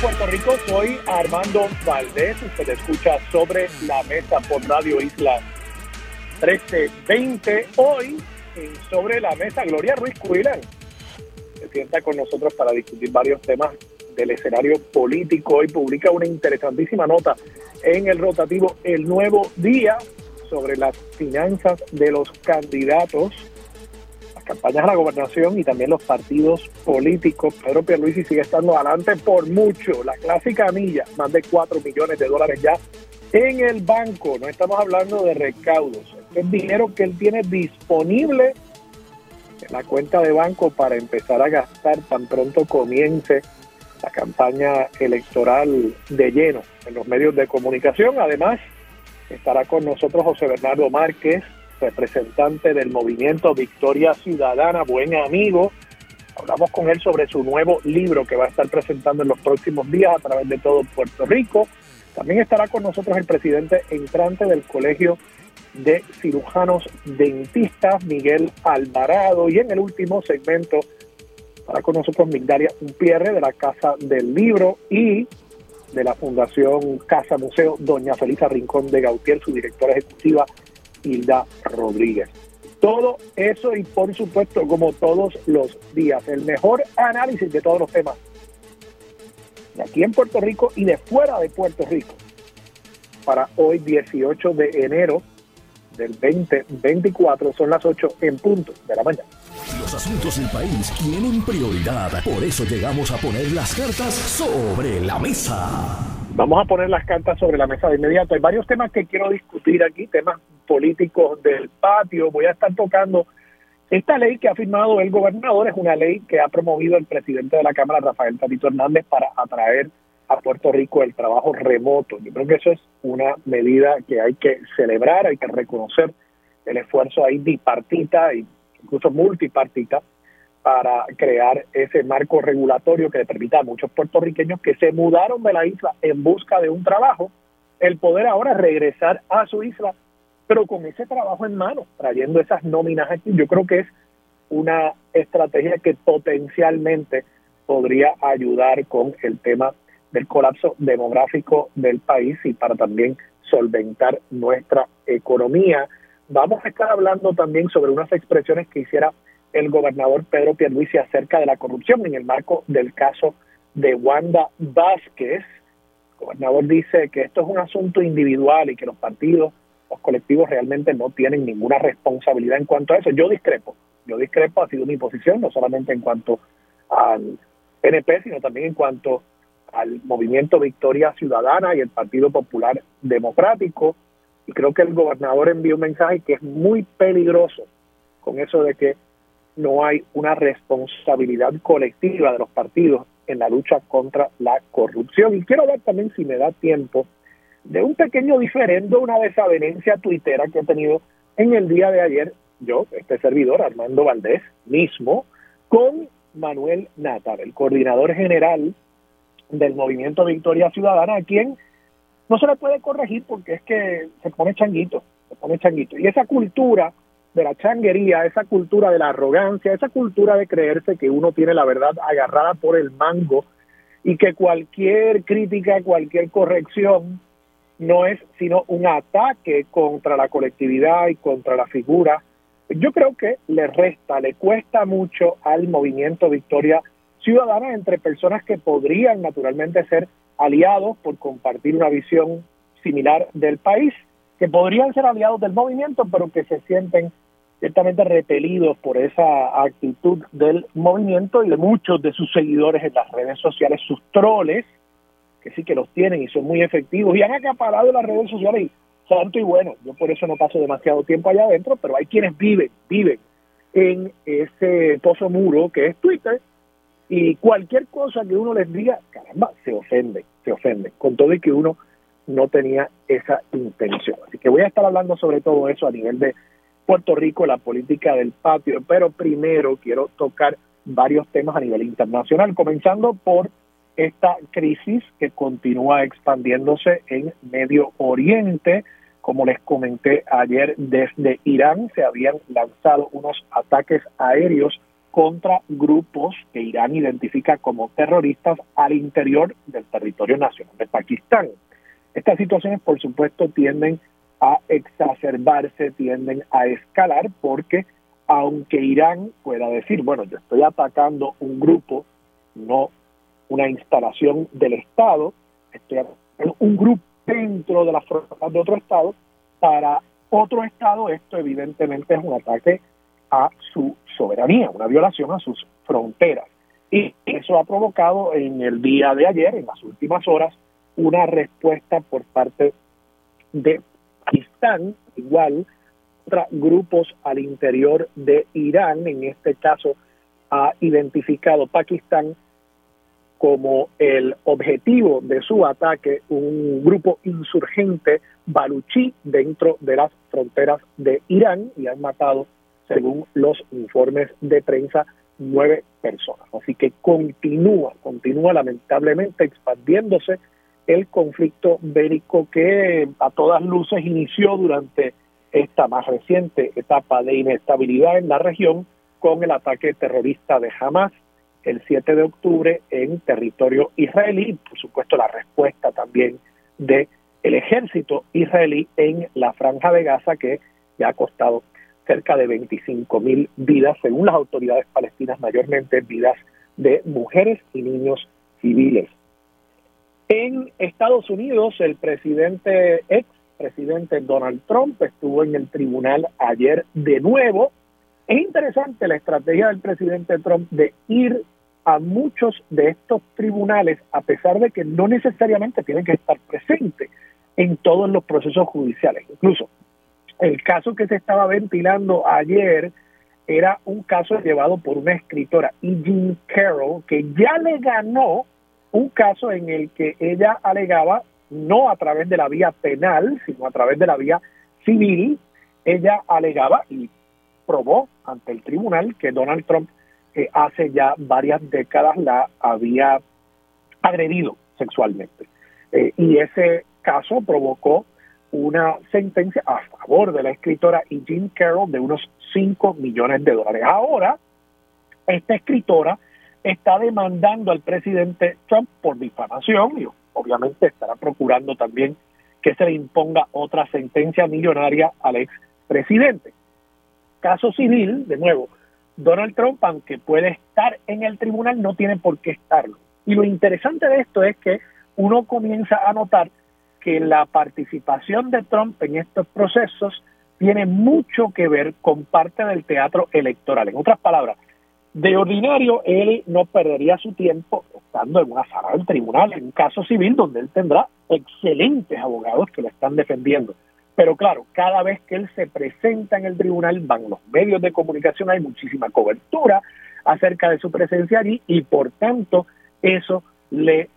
Puerto Rico. Soy Armando Valdés. Usted escucha sobre la mesa por Radio Isla 1320. Hoy, en sobre la mesa, Gloria Ruiz Cuilan se sienta con nosotros para discutir varios temas del escenario político. Hoy publica una interesantísima nota en el rotativo El Nuevo Día sobre las finanzas de los candidatos campañas a la gobernación y también los partidos políticos. Pedro Pierluisi sigue estando adelante por mucho. La clásica milla, más de 4 millones de dólares ya en el banco. No estamos hablando de recaudos. es dinero que él tiene disponible en la cuenta de banco para empezar a gastar tan pronto comience la campaña electoral de lleno en los medios de comunicación. Además, estará con nosotros José Bernardo Márquez, representante del movimiento Victoria Ciudadana, buen amigo. Hablamos con él sobre su nuevo libro que va a estar presentando en los próximos días a través de todo Puerto Rico. También estará con nosotros el presidente entrante del Colegio de Cirujanos Dentistas, Miguel Alvarado. Y en el último segmento estará con nosotros Migdalia de la Casa del Libro y de la Fundación Casa Museo, doña Felisa Rincón de Gautier, su directora ejecutiva Hilda Rodríguez. Todo eso y por supuesto, como todos los días, el mejor análisis de todos los temas de aquí en Puerto Rico y de fuera de Puerto Rico para hoy 18 de enero del 2024 son las 8 en punto de la mañana. Los asuntos del país tienen prioridad, por eso llegamos a poner las cartas sobre la mesa. Vamos a poner las cartas sobre la mesa de inmediato. Hay varios temas que quiero discutir aquí, temas políticos del patio. Voy a estar tocando esta ley que ha firmado el gobernador, es una ley que ha promovido el presidente de la Cámara, Rafael Tatito Hernández, para atraer a Puerto Rico el trabajo remoto. Yo creo que eso es una medida que hay que celebrar, hay que reconocer el esfuerzo ahí bipartita incluso multipartita para crear ese marco regulatorio que le permita a muchos puertorriqueños que se mudaron de la isla en busca de un trabajo, el poder ahora regresar a su isla, pero con ese trabajo en mano, trayendo esas nóminas aquí. Yo creo que es una estrategia que potencialmente podría ayudar con el tema del colapso demográfico del país y para también solventar nuestra economía. Vamos a estar hablando también sobre unas expresiones que hiciera el gobernador Pedro Pierluisi acerca de la corrupción en el marco del caso de Wanda Vázquez. El gobernador dice que esto es un asunto individual y que los partidos, los colectivos realmente no tienen ninguna responsabilidad en cuanto a eso. Yo discrepo, yo discrepo, ha sido mi posición, no solamente en cuanto al PNP, sino también en cuanto al movimiento Victoria Ciudadana y el Partido Popular Democrático. Y creo que el gobernador envió un mensaje que es muy peligroso con eso de que no hay una responsabilidad colectiva de los partidos en la lucha contra la corrupción. Y quiero ver también, si me da tiempo, de un pequeño diferendo, una desavenencia tuitera que he tenido en el día de ayer, yo, este servidor, Armando Valdés, mismo, con Manuel Natar, el coordinador general del Movimiento Victoria Ciudadana, a quien no se le puede corregir porque es que se pone changuito, se pone changuito. Y esa cultura de la changuería, esa cultura de la arrogancia, esa cultura de creerse que uno tiene la verdad agarrada por el mango y que cualquier crítica, cualquier corrección no es sino un ataque contra la colectividad y contra la figura. Yo creo que le resta, le cuesta mucho al movimiento Victoria Ciudadana entre personas que podrían naturalmente ser aliados por compartir una visión similar del país, que podrían ser aliados del movimiento, pero que se sienten ciertamente repelidos por esa actitud del movimiento y de muchos de sus seguidores en las redes sociales, sus troles, que sí que los tienen y son muy efectivos y han acaparado las redes sociales y santo y bueno, yo por eso no paso demasiado tiempo allá adentro, pero hay quienes viven, viven en ese pozo muro que es Twitter y cualquier cosa que uno les diga, caramba, se ofende, se ofende, con todo y que uno no tenía esa intención. Así que voy a estar hablando sobre todo eso a nivel de Puerto Rico, la política del patio, pero primero quiero tocar varios temas a nivel internacional, comenzando por esta crisis que continúa expandiéndose en Medio Oriente. Como les comenté ayer, desde Irán se habían lanzado unos ataques aéreos contra grupos que Irán identifica como terroristas al interior del territorio nacional de Pakistán. Estas situaciones, por supuesto, tienden a exacerbarse, tienden a escalar, porque aunque Irán pueda decir, bueno, yo estoy atacando un grupo, no una instalación del Estado, estoy atacando un grupo dentro de las fronteras de otro Estado, para otro Estado esto evidentemente es un ataque a su soberanía, una violación a sus fronteras. Y eso ha provocado en el día de ayer, en las últimas horas, una respuesta por parte de Pakistán, igual grupos al interior de Irán, en este caso ha identificado Pakistán como el objetivo de su ataque un grupo insurgente baluchí dentro de las fronteras de Irán y han matado según los informes de prensa, nueve personas. Así que continúa, continúa lamentablemente expandiéndose el conflicto bélico que a todas luces inició durante esta más reciente etapa de inestabilidad en la región con el ataque terrorista de Hamas el 7 de octubre en territorio israelí, por supuesto la respuesta también de el ejército israelí en la franja de Gaza que ya ha costado cerca de 25 mil vidas, según las autoridades palestinas, mayormente vidas de mujeres y niños civiles. En Estados Unidos, el presidente, ex presidente Donald Trump, estuvo en el tribunal ayer de nuevo. Es interesante la estrategia del presidente Trump de ir a muchos de estos tribunales, a pesar de que no necesariamente tienen que estar presentes en todos los procesos judiciales. Incluso el caso que se estaba ventilando ayer era un caso llevado por una escritora, E. Jean Carroll, que ya le ganó un caso en el que ella alegaba, no a través de la vía penal, sino a través de la vía civil, ella alegaba y probó ante el tribunal que Donald Trump eh, hace ya varias décadas la había agredido sexualmente. Eh, y ese caso provocó una sentencia a favor de la escritora Jean Carroll de unos 5 millones de dólares. Ahora, esta escritora está demandando al presidente Trump por difamación y obviamente estará procurando también que se le imponga otra sentencia millonaria al ex presidente. Caso civil, de nuevo, Donald Trump, aunque puede estar en el tribunal, no tiene por qué estarlo. Y lo interesante de esto es que uno comienza a notar que la participación de Trump en estos procesos tiene mucho que ver con parte del teatro electoral. En otras palabras, de ordinario él no perdería su tiempo estando en una sala del tribunal, en un caso civil donde él tendrá excelentes abogados que lo están defendiendo. Pero claro, cada vez que él se presenta en el tribunal van los medios de comunicación, hay muchísima cobertura acerca de su presencia allí y por tanto eso le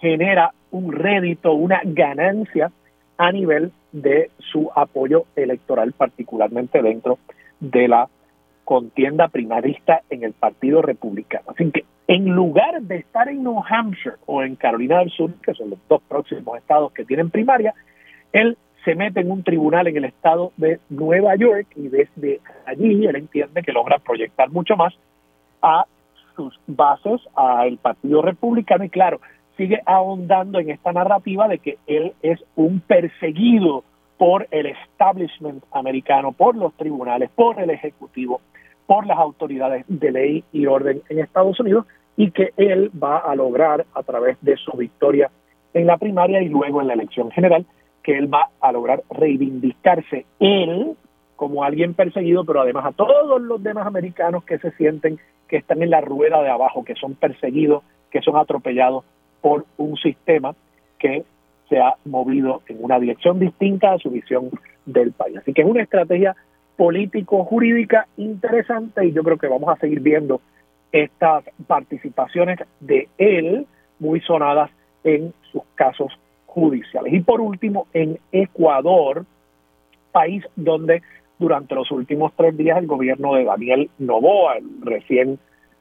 genera un rédito, una ganancia a nivel de su apoyo electoral, particularmente dentro de la contienda primarista en el Partido Republicano. Así que en lugar de estar en New Hampshire o en Carolina del Sur, que son los dos próximos estados que tienen primaria, él se mete en un tribunal en el estado de Nueva York y desde allí él entiende que logra proyectar mucho más a sus bases, al Partido Republicano y claro, sigue ahondando en esta narrativa de que él es un perseguido por el establishment americano, por los tribunales, por el Ejecutivo, por las autoridades de ley y orden en Estados Unidos y que él va a lograr a través de su victoria en la primaria y luego en la elección general, que él va a lograr reivindicarse él como alguien perseguido, pero además a todos los demás americanos que se sienten que están en la rueda de abajo, que son perseguidos, que son atropellados por un sistema que se ha movido en una dirección distinta a su visión del país. Así que es una estrategia político-jurídica interesante y yo creo que vamos a seguir viendo estas participaciones de él muy sonadas en sus casos judiciales. Y por último, en Ecuador, país donde durante los últimos tres días el gobierno de Daniel Novoa, el recién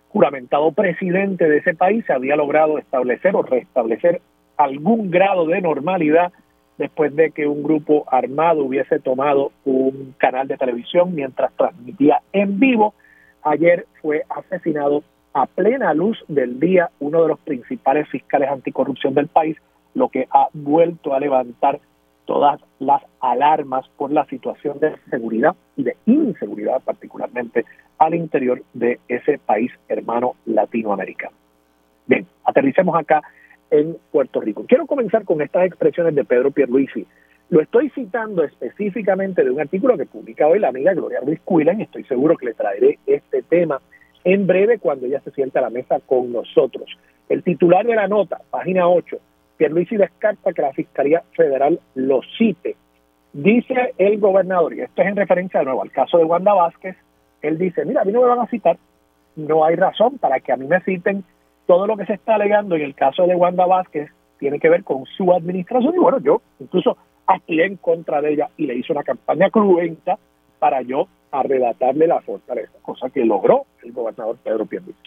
juramentado presidente de ese país, se había logrado establecer o restablecer algún grado de normalidad después de que un grupo armado hubiese tomado un canal de televisión mientras transmitía en vivo. Ayer fue asesinado a plena luz del día uno de los principales fiscales anticorrupción del país, lo que ha vuelto a levantar todas las alarmas por la situación de seguridad y de inseguridad, particularmente al interior de ese país hermano latinoamericano. Bien, aterricemos acá en Puerto Rico. Quiero comenzar con estas expresiones de Pedro Pierluisi. Lo estoy citando específicamente de un artículo que publica hoy la amiga Gloria Ruiz Cuilan estoy seguro que le traeré este tema en breve cuando ella se sienta a la mesa con nosotros. El titular de la nota, página 8, Pierluisi descarta que la Fiscalía Federal lo cite. Dice el gobernador, y esto es en referencia de nuevo al caso de Wanda Vázquez, él dice, mira, a mí no me van a citar, no hay razón para que a mí me citen, todo lo que se está alegando en el caso de Wanda Vázquez tiene que ver con su administración y bueno, yo incluso actué en contra de ella y le hice una campaña cruenta para yo arrebatarle la fortaleza, cosa que logró el gobernador Pedro Pierluisi.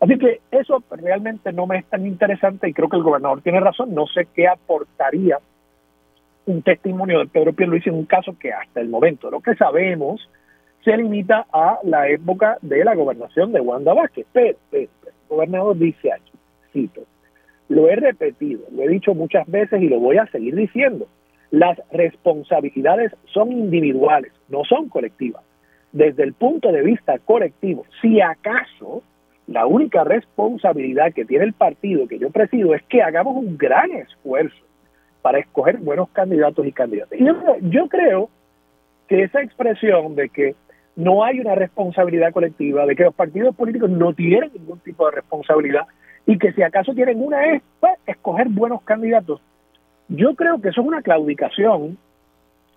Así que eso realmente no me es tan interesante y creo que el gobernador tiene razón. No sé qué aportaría un testimonio de Pedro Pierluisi en un caso que hasta el momento lo que sabemos se limita a la época de la gobernación de Wanda Vázquez. Pero, el gobernador dice aquí, cito, lo he repetido, lo he dicho muchas veces y lo voy a seguir diciendo. Las responsabilidades son individuales, no son colectivas. Desde el punto de vista colectivo, si acaso la única responsabilidad que tiene el partido que yo presido es que hagamos un gran esfuerzo para escoger buenos candidatos y candidatas. Y yo, creo que esa expresión de que no hay una responsabilidad colectiva, de que los partidos políticos no tienen ningún tipo de responsabilidad y que si acaso tienen una es pues, escoger buenos candidatos. Yo creo que eso es una claudicación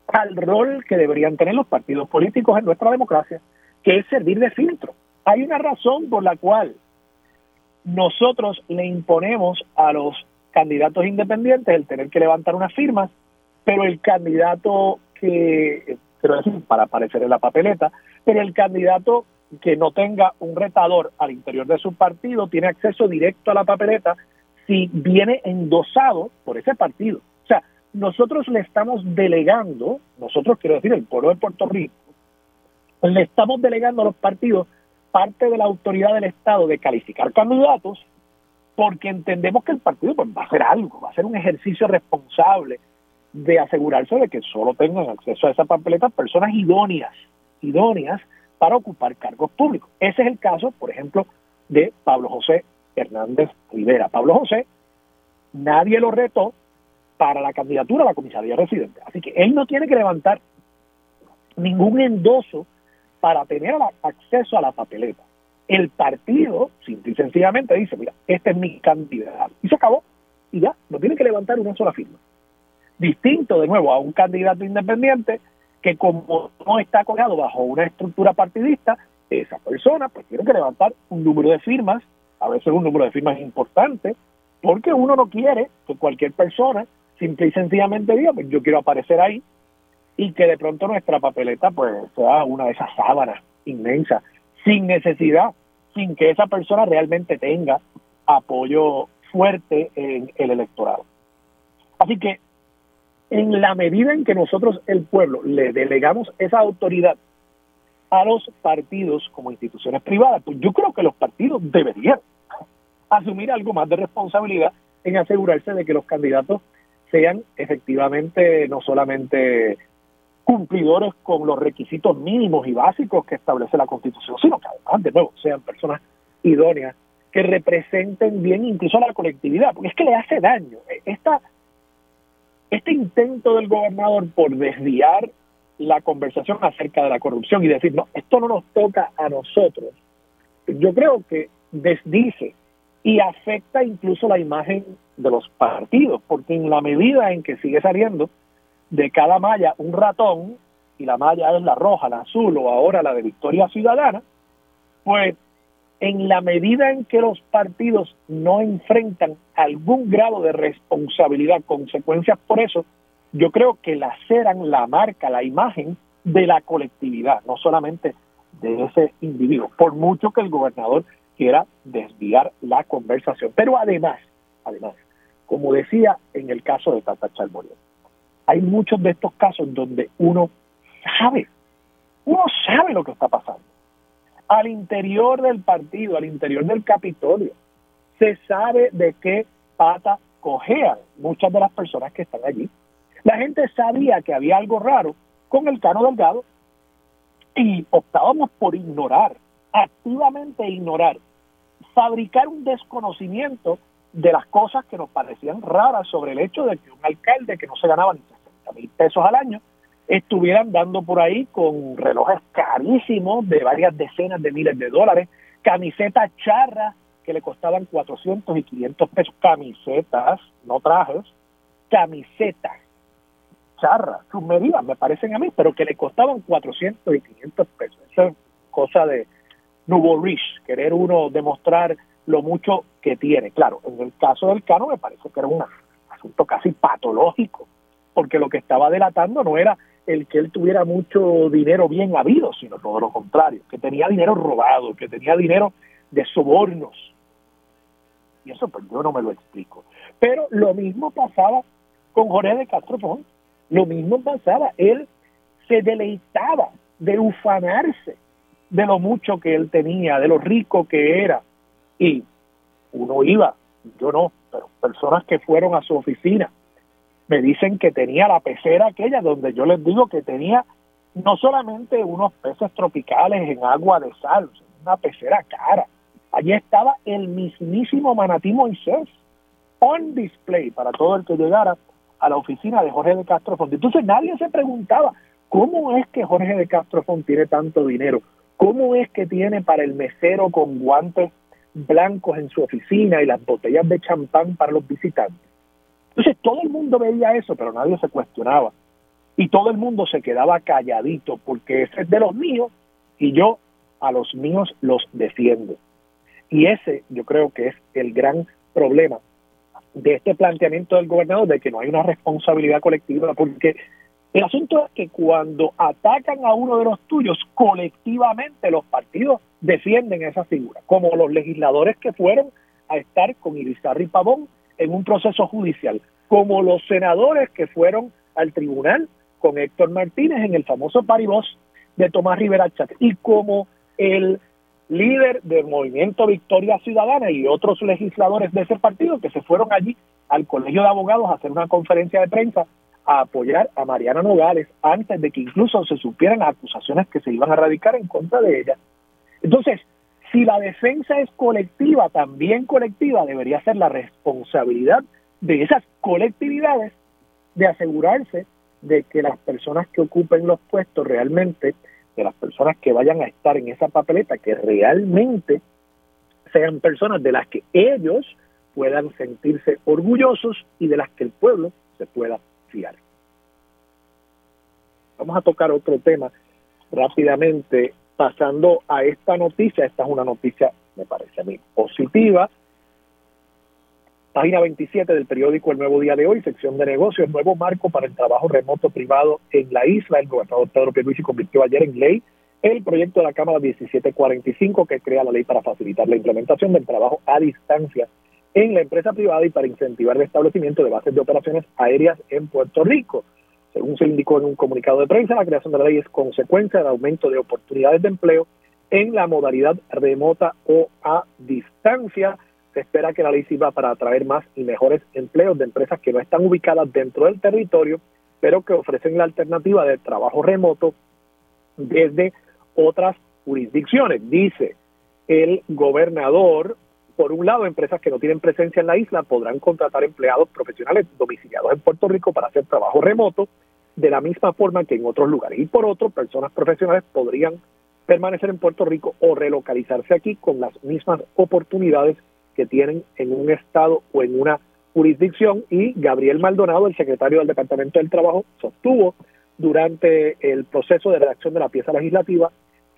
al rol que deberían tener los partidos políticos en nuestra democracia, que es servir de filtro. Hay una razón por la cual nosotros le imponemos a los candidatos independientes el tener que levantar unas firmas, pero el candidato que, quiero decir, para aparecer en la papeleta, pero el candidato que no tenga un retador al interior de su partido tiene acceso directo a la papeleta si viene endosado por ese partido. O sea, nosotros le estamos delegando, nosotros quiero decir el pueblo de Puerto Rico, le estamos delegando a los partidos parte de la autoridad del Estado de calificar candidatos porque entendemos que el partido pues, va a hacer algo, va a hacer un ejercicio responsable de asegurarse de que solo tengan acceso a esa papeleta personas idóneas, idóneas para ocupar cargos públicos. Ese es el caso, por ejemplo, de Pablo José Hernández Rivera. Pablo José, nadie lo retó para la candidatura a la comisaría residente. Así que él no tiene que levantar ningún endoso para tener acceso a la papeleta. El partido, simple y sencillamente, dice, mira, este es mi candidato. Y se acabó. Y ya, no tiene que levantar una sola firma. Distinto, de nuevo, a un candidato independiente que como no está colgado bajo una estructura partidista, esa persona pues tiene que levantar un número de firmas, a veces un número de firmas importante, porque uno no quiere que cualquier persona simple y sencillamente diga, pues yo quiero aparecer ahí y que de pronto nuestra papeleta pues sea una de esas sábanas inmensas, sin necesidad, sin que esa persona realmente tenga apoyo fuerte en el electorado. Así que en la medida en que nosotros, el pueblo, le delegamos esa autoridad a los partidos como instituciones privadas, pues yo creo que los partidos deberían asumir algo más de responsabilidad en asegurarse de que los candidatos sean efectivamente no solamente cumplidores con los requisitos mínimos y básicos que establece la Constitución, sino que además, de nuevo, sean personas idóneas que representen bien incluso a la colectividad, porque es que le hace daño. E, esta, este intento del gobernador por desviar la conversación acerca de la corrupción y decir, no, esto no nos toca a nosotros, yo creo que desdice y afecta incluso la imagen de los partidos, porque en la medida en que sigue saliendo de cada malla un ratón, y la malla es la roja, la azul o ahora la de Victoria Ciudadana, pues en la medida en que los partidos no enfrentan algún grado de responsabilidad, consecuencias por eso, yo creo que laceran la marca, la imagen de la colectividad, no solamente de ese individuo, por mucho que el gobernador quiera desviar la conversación. Pero además, además, como decía en el caso de Tata Charbonnier, hay muchos de estos casos donde uno sabe, uno sabe lo que está pasando. Al interior del partido, al interior del Capitolio, se sabe de qué pata cojean muchas de las personas que están allí. La gente sabía que había algo raro con el Cano Delgado y optábamos por ignorar, activamente ignorar, fabricar un desconocimiento de las cosas que nos parecían raras sobre el hecho de que un alcalde que no se ganaba ni 60 mil pesos al año estuvieran dando por ahí con relojes carísimos de varias decenas de miles de dólares, camisetas charras que le costaban 400 y 500 pesos, camisetas, no trajes, camisetas charras, sus medidas me parecen a mí, pero que le costaban 400 y 500 pesos. Eso es cosa de nubo rich, querer uno demostrar lo mucho que tiene. Claro, en el caso del Cano me parece que era un asunto casi patológico, porque lo que estaba delatando no era el que él tuviera mucho dinero bien habido, sino todo lo contrario, que tenía dinero robado, que tenía dinero de sobornos. Y eso pues yo no me lo explico. Pero lo mismo pasaba con Jorge de Castro Ponce. Lo mismo pasaba, él se deleitaba de ufanarse de lo mucho que él tenía, de lo rico que era. Y uno iba, yo no, pero personas que fueron a su oficina me dicen que tenía la pecera aquella donde yo les digo que tenía no solamente unos peces tropicales en agua de sal, una pecera cara. Allí estaba el mismísimo manatí Moisés on display para todo el que llegara a la oficina de Jorge de Castro Font. Entonces nadie se preguntaba, ¿cómo es que Jorge de Castro Font tiene tanto dinero? ¿Cómo es que tiene para el mesero con guantes blancos en su oficina y las botellas de champán para los visitantes? Entonces todo el mundo veía eso, pero nadie se cuestionaba. Y todo el mundo se quedaba calladito porque ese es de los míos y yo a los míos los defiendo. Y ese yo creo que es el gran problema de este planteamiento del gobernador de que no hay una responsabilidad colectiva, porque el asunto es que cuando atacan a uno de los tuyos, colectivamente los partidos defienden esa figura, como los legisladores que fueron a estar con Irizarry Pavón en un proceso judicial, como los senadores que fueron al tribunal con Héctor Martínez en el famoso paribos de Tomás Rivera Chat, y como el líder del movimiento Victoria Ciudadana y otros legisladores de ese partido que se fueron allí al Colegio de Abogados a hacer una conferencia de prensa a apoyar a Mariana Nogales antes de que incluso se supieran las acusaciones que se iban a radicar en contra de ella. Entonces, si la defensa es colectiva, también colectiva, debería ser la responsabilidad de esas colectividades de asegurarse de que las personas que ocupen los puestos realmente de las personas que vayan a estar en esa papeleta, que realmente sean personas de las que ellos puedan sentirse orgullosos y de las que el pueblo se pueda fiar. Vamos a tocar otro tema rápidamente, pasando a esta noticia. Esta es una noticia, me parece a mí, positiva Página 27 del periódico El Nuevo Día de Hoy, sección de negocios, nuevo marco para el trabajo remoto privado en la isla. El gobernador Pedro Pierluisi convirtió ayer en ley el proyecto de la Cámara 1745 que crea la ley para facilitar la implementación del trabajo a distancia en la empresa privada y para incentivar el establecimiento de bases de operaciones aéreas en Puerto Rico. Según se indicó en un comunicado de prensa, la creación de la ley es consecuencia del aumento de oportunidades de empleo en la modalidad remota o a distancia se espera que la ley sirva para atraer más y mejores empleos de empresas que no están ubicadas dentro del territorio, pero que ofrecen la alternativa de trabajo remoto desde otras jurisdicciones. Dice el gobernador, por un lado, empresas que no tienen presencia en la isla podrán contratar empleados profesionales domiciliados en Puerto Rico para hacer trabajo remoto de la misma forma que en otros lugares. Y por otro, personas profesionales podrían permanecer en Puerto Rico o relocalizarse aquí con las mismas oportunidades que tienen en un estado o en una jurisdicción y Gabriel Maldonado, el secretario del Departamento del Trabajo, sostuvo durante el proceso de redacción de la pieza legislativa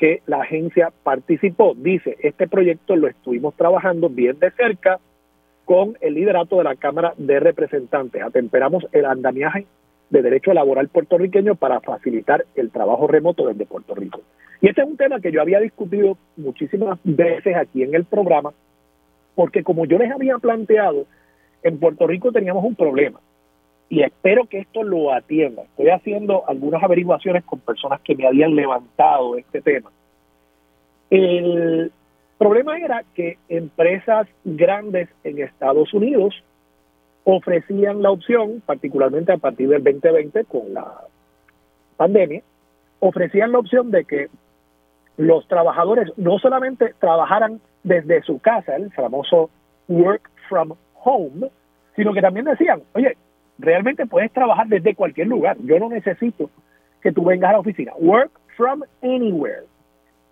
que la agencia participó. Dice, este proyecto lo estuvimos trabajando bien de cerca con el liderato de la Cámara de Representantes. Atemperamos el andamiaje de derecho laboral puertorriqueño para facilitar el trabajo remoto desde Puerto Rico. Y este es un tema que yo había discutido muchísimas veces aquí en el programa, porque como yo les había planteado, en Puerto Rico teníamos un problema y espero que esto lo atienda. Estoy haciendo algunas averiguaciones con personas que me habían levantado este tema. El problema era que empresas grandes en Estados Unidos ofrecían la opción, particularmente a partir del 2020 con la pandemia, ofrecían la opción de que los trabajadores no solamente trabajaran desde su casa, el famoso work from home, sino que también decían, oye, realmente puedes trabajar desde cualquier lugar, yo no necesito que tú vengas a la oficina, work from anywhere.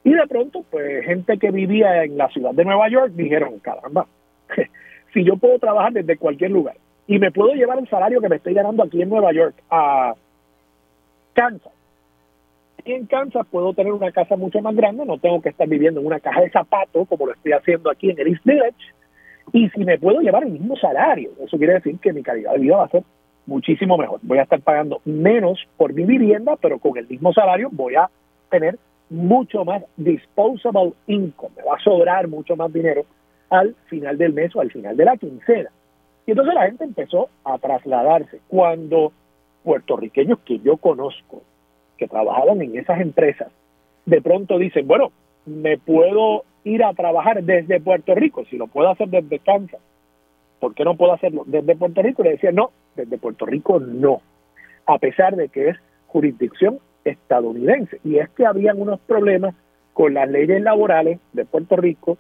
Y de pronto, pues gente que vivía en la ciudad de Nueva York dijeron, caramba, si yo puedo trabajar desde cualquier lugar y me puedo llevar el salario que me estoy ganando aquí en Nueva York a Kansas, y en Kansas puedo tener una casa mucho más grande, no tengo que estar viviendo en una caja de zapatos como lo estoy haciendo aquí en el East Village, y si me puedo llevar el mismo salario, eso quiere decir que mi calidad de vida va a ser muchísimo mejor. Voy a estar pagando menos por mi vivienda, pero con el mismo salario voy a tener mucho más disposable income, me va a sobrar mucho más dinero al final del mes o al final de la quincena. Y entonces la gente empezó a trasladarse. Cuando puertorriqueños que yo conozco, que trabajaban en esas empresas, de pronto dicen, bueno, me puedo ir a trabajar desde Puerto Rico, si lo puedo hacer desde Kansas, ¿por qué no puedo hacerlo desde Puerto Rico? Le decía, no, desde Puerto Rico no, a pesar de que es jurisdicción estadounidense. Y es que habían unos problemas con las leyes laborales de Puerto Rico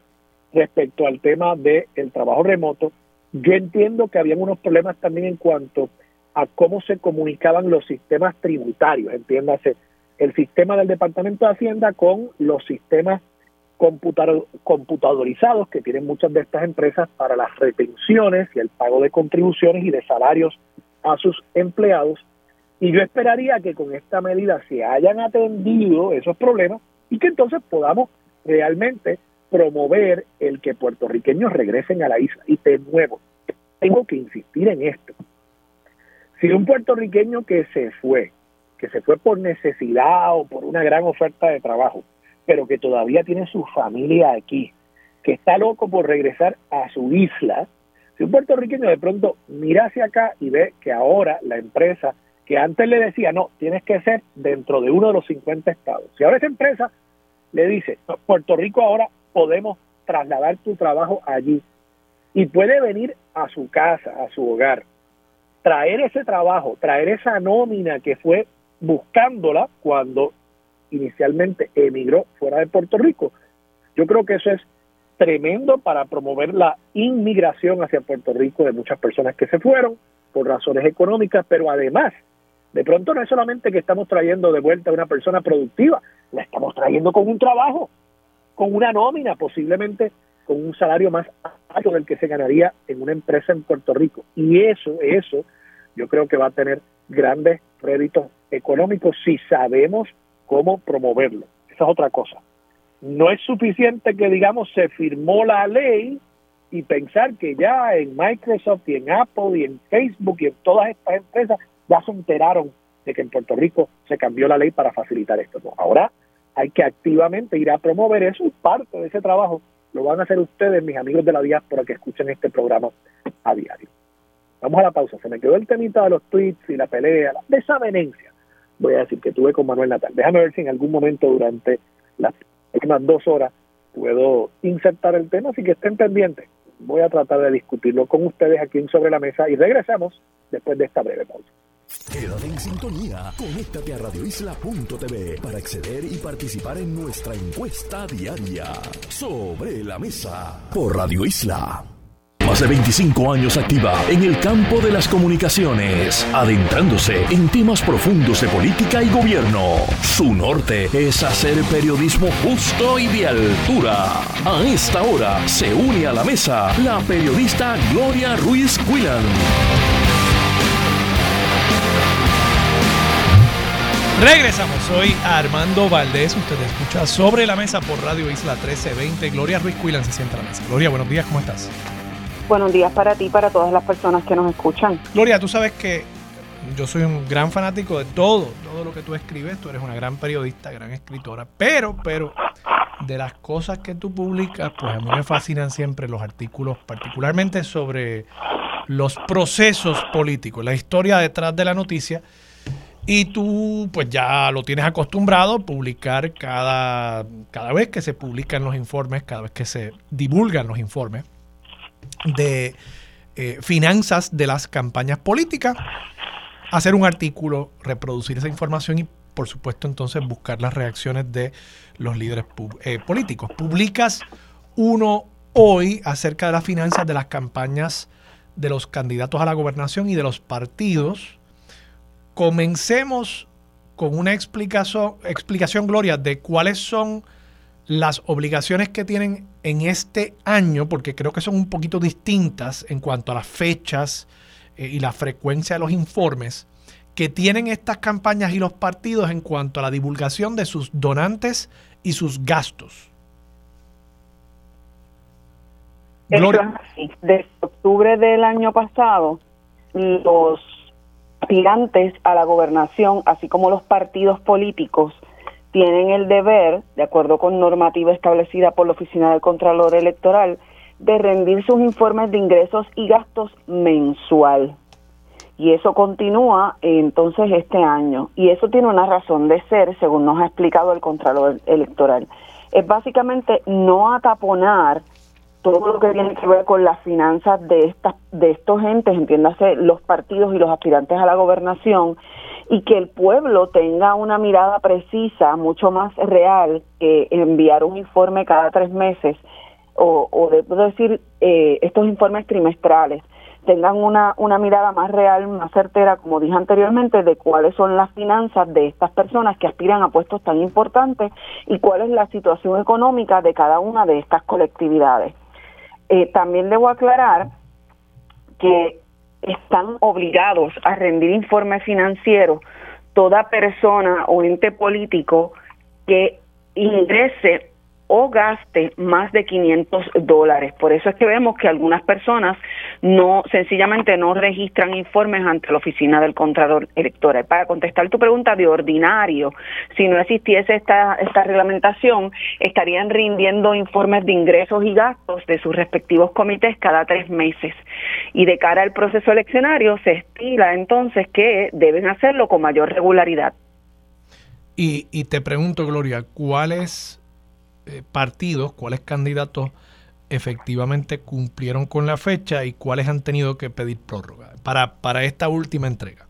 respecto al tema del el trabajo remoto. Yo entiendo que habían unos problemas también en cuanto a cómo se comunicaban los sistemas tributarios, entiéndase, el sistema del Departamento de Hacienda con los sistemas computadorizados que tienen muchas de estas empresas para las retenciones y el pago de contribuciones y de salarios a sus empleados y yo esperaría que con esta medida se hayan atendido esos problemas y que entonces podamos realmente promover el que puertorriqueños regresen a la isla. Y de nuevo, tengo que insistir en esto. Si un puertorriqueño que se fue, que se fue por necesidad o por una gran oferta de trabajo, pero que todavía tiene su familia aquí, que está loco por regresar a su isla, si un puertorriqueño de pronto mira hacia acá y ve que ahora la empresa que antes le decía, no, tienes que ser dentro de uno de los 50 estados. Si ahora esa empresa le dice, Puerto Rico ahora podemos trasladar tu trabajo allí y puede venir a su casa, a su hogar, traer ese trabajo, traer esa nómina que fue buscándola cuando inicialmente emigró fuera de Puerto Rico. Yo creo que eso es tremendo para promover la inmigración hacia Puerto Rico de muchas personas que se fueron por razones económicas, pero además de pronto no es solamente que estamos trayendo de vuelta a una persona productiva, la estamos trayendo con un trabajo, con una nómina, posiblemente con un salario más alto del que se ganaría en una empresa en Puerto Rico. Y eso, eso, yo creo que va a tener grandes réditos económicos si sabemos cómo promoverlo. Esa es otra cosa. No es suficiente que, digamos, se firmó la ley y pensar que ya en Microsoft y en Apple y en Facebook y en todas estas empresas ya se enteraron de que en Puerto Rico se cambió la ley para facilitar esto. ahora hay que activamente ir a promover eso y parte de ese trabajo lo van a hacer ustedes, mis amigos de la diáspora que escuchen este programa a diario. Vamos a la pausa. Se me quedó el temita de los tweets y la pelea, la desavenencia, voy a decir, que tuve con Manuel Natal. Déjame ver si en algún momento durante las próximas dos horas puedo insertar el tema, así que estén pendientes. Voy a tratar de discutirlo con ustedes aquí en Sobre la Mesa y regresamos después de esta breve pausa. Quédate en sintonía. Conéctate a radioisla.tv para acceder y participar en nuestra encuesta diaria. Sobre la mesa. Por Radio Isla. Más de 25 años activa en el campo de las comunicaciones, adentrándose en temas profundos de política y gobierno. Su norte es hacer periodismo justo y de altura. A esta hora se une a la mesa la periodista Gloria Ruiz Quillan. Regresamos, soy Armando Valdés, usted escucha sobre la mesa por Radio Isla 1320. Gloria Ruiz Cuilan se sienta a la mesa. Gloria, buenos días, ¿cómo estás? Buenos días para ti y para todas las personas que nos escuchan. Gloria, tú sabes que yo soy un gran fanático de todo, todo lo que tú escribes, tú eres una gran periodista, gran escritora, pero, pero, de las cosas que tú publicas, pues a mí me fascinan siempre los artículos, particularmente sobre los procesos políticos, la historia detrás de la noticia. Y tú pues ya lo tienes acostumbrado a publicar cada, cada vez que se publican los informes, cada vez que se divulgan los informes de eh, finanzas de las campañas políticas, hacer un artículo, reproducir esa información y por supuesto entonces buscar las reacciones de los líderes eh, políticos. Publicas uno hoy acerca de las finanzas de las campañas de los candidatos a la gobernación y de los partidos comencemos con una explicación, explicación, Gloria, de cuáles son las obligaciones que tienen en este año, porque creo que son un poquito distintas en cuanto a las fechas eh, y la frecuencia de los informes que tienen estas campañas y los partidos en cuanto a la divulgación de sus donantes y sus gastos. Desde octubre del año pasado, los aspirantes a la gobernación, así como los partidos políticos, tienen el deber, de acuerdo con normativa establecida por la Oficina del Contralor Electoral, de rendir sus informes de ingresos y gastos mensual. Y eso continúa entonces este año. Y eso tiene una razón de ser, según nos ha explicado el Contralor Electoral. Es básicamente no ataponar todo lo que tiene que ver con las finanzas de estas de estos entes, entiéndase los partidos y los aspirantes a la gobernación y que el pueblo tenga una mirada precisa, mucho más real que enviar un informe cada tres meses o, o debo decir eh, estos informes trimestrales tengan una, una mirada más real, más certera, como dije anteriormente, de cuáles son las finanzas de estas personas que aspiran a puestos tan importantes y cuál es la situación económica de cada una de estas colectividades. Eh, también debo aclarar que están obligados a rendir informes financieros toda persona o ente político que ingrese o gaste más de 500 dólares. Por eso es que vemos que algunas personas no sencillamente no registran informes ante la oficina del Contralor Electoral. Para contestar tu pregunta de ordinario, si no existiese esta, esta reglamentación, estarían rindiendo informes de ingresos y gastos de sus respectivos comités cada tres meses. Y de cara al proceso eleccionario, se estila entonces que deben hacerlo con mayor regularidad. Y, y te pregunto, Gloria, ¿cuál es eh, partidos, cuáles candidatos efectivamente cumplieron con la fecha y cuáles han tenido que pedir prórroga para, para esta última entrega.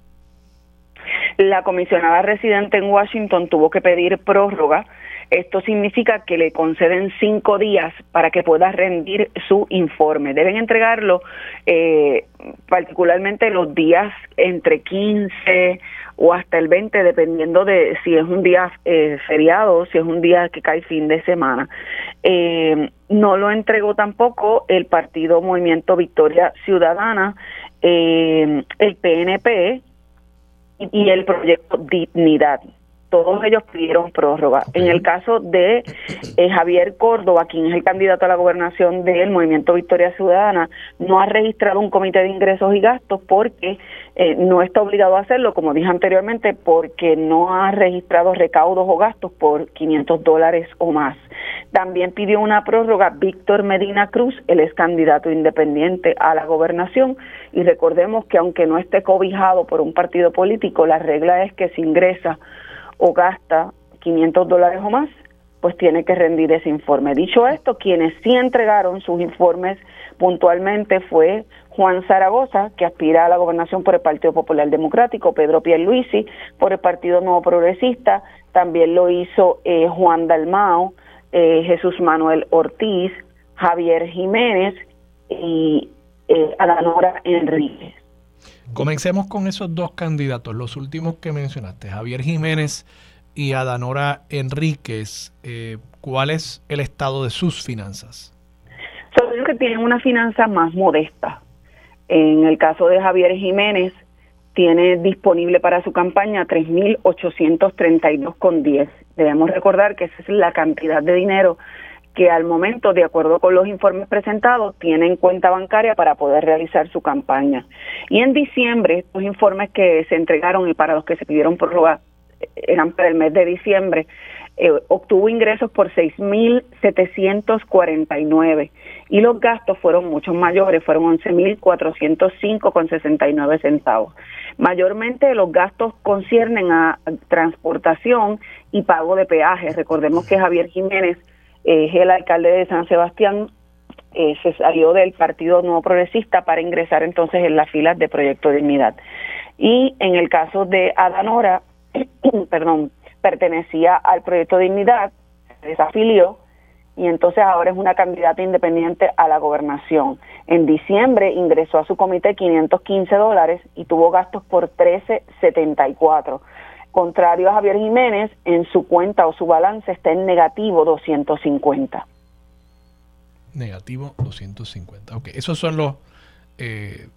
La comisionada residente en Washington tuvo que pedir prórroga. Esto significa que le conceden cinco días para que pueda rendir su informe. Deben entregarlo eh, particularmente los días entre 15 o hasta el 20, dependiendo de si es un día eh, feriado si es un día que cae fin de semana. Eh, no lo entregó tampoco el partido Movimiento Victoria Ciudadana, eh, el PNP y el proyecto Dignidad todos ellos pidieron prórroga. En el caso de eh, Javier Córdoba, quien es el candidato a la gobernación del Movimiento Victoria Ciudadana, no ha registrado un comité de ingresos y gastos porque eh, no está obligado a hacerlo, como dije anteriormente, porque no ha registrado recaudos o gastos por 500 dólares o más. También pidió una prórroga Víctor Medina Cruz, el ex candidato independiente a la gobernación, y recordemos que aunque no esté cobijado por un partido político, la regla es que se ingresa o gasta 500 dólares o más, pues tiene que rendir ese informe. Dicho esto, quienes sí entregaron sus informes puntualmente fue Juan Zaragoza, que aspira a la gobernación por el Partido Popular Democrático, Pedro Pierluisi por el Partido Nuevo Progresista, también lo hizo eh, Juan Dalmao, eh, Jesús Manuel Ortiz, Javier Jiménez y eh, Adanora Enríquez. Comencemos con esos dos candidatos, los últimos que mencionaste, Javier Jiménez y Adanora Enríquez. Eh, ¿Cuál es el estado de sus finanzas? Son que tienen una finanza más modesta. En el caso de Javier Jiménez, tiene disponible para su campaña 3.832,10. Debemos recordar que esa es la cantidad de dinero que al momento, de acuerdo con los informes presentados, tiene en cuenta bancaria para poder realizar su campaña. Y en diciembre, estos informes que se entregaron y para los que se pidieron prórroga eh, eran para el mes de diciembre, eh, obtuvo ingresos por 6.749 y los gastos fueron mucho mayores, fueron 11.405,69 centavos. Mayormente los gastos conciernen a transportación y pago de peajes. Recordemos que Javier Jiménez es el alcalde de San Sebastián, eh, se salió del Partido Nuevo Progresista para ingresar entonces en las filas de Proyecto Dignidad. Y en el caso de Adanora, perdón, pertenecía al Proyecto Dignidad, se desafilió y entonces ahora es una candidata independiente a la gobernación. En diciembre ingresó a su comité 515 dólares y tuvo gastos por 1374. Contrario a Javier Jiménez, en su cuenta o su balance está en negativo 250. Negativo 250. Ok, esos son los... Eh,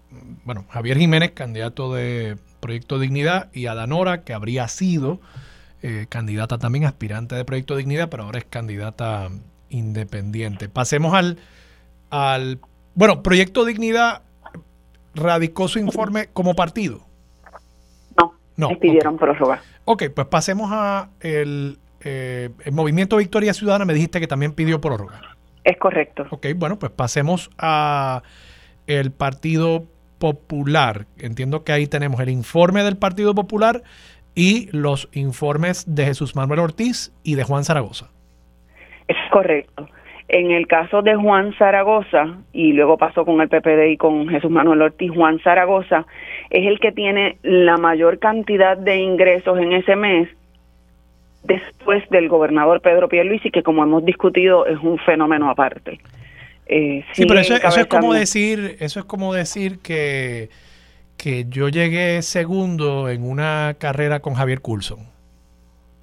bueno, Javier Jiménez, candidato de Proyecto Dignidad, y Adanora, que habría sido eh, candidata también, aspirante de Proyecto Dignidad, pero ahora es candidata independiente. Pasemos al, al... Bueno, Proyecto Dignidad radicó su informe como partido. No, no pidieron prórroga. Ok, pues pasemos a el, eh, el Movimiento Victoria Ciudadana. Me dijiste que también pidió prórroga. Es correcto. Ok, bueno, pues pasemos a el Partido Popular. Entiendo que ahí tenemos el informe del Partido Popular y los informes de Jesús Manuel Ortiz y de Juan Zaragoza. Es correcto. En el caso de Juan Zaragoza, y luego pasó con el PPD y con Jesús Manuel Ortiz, Juan Zaragoza es el que tiene la mayor cantidad de ingresos en ese mes después del gobernador Pedro Pierluisi, que como hemos discutido es un fenómeno aparte. Eh, sí, pero eso, eso, es como decir, eso es como decir que que yo llegué segundo en una carrera con Javier Coulson.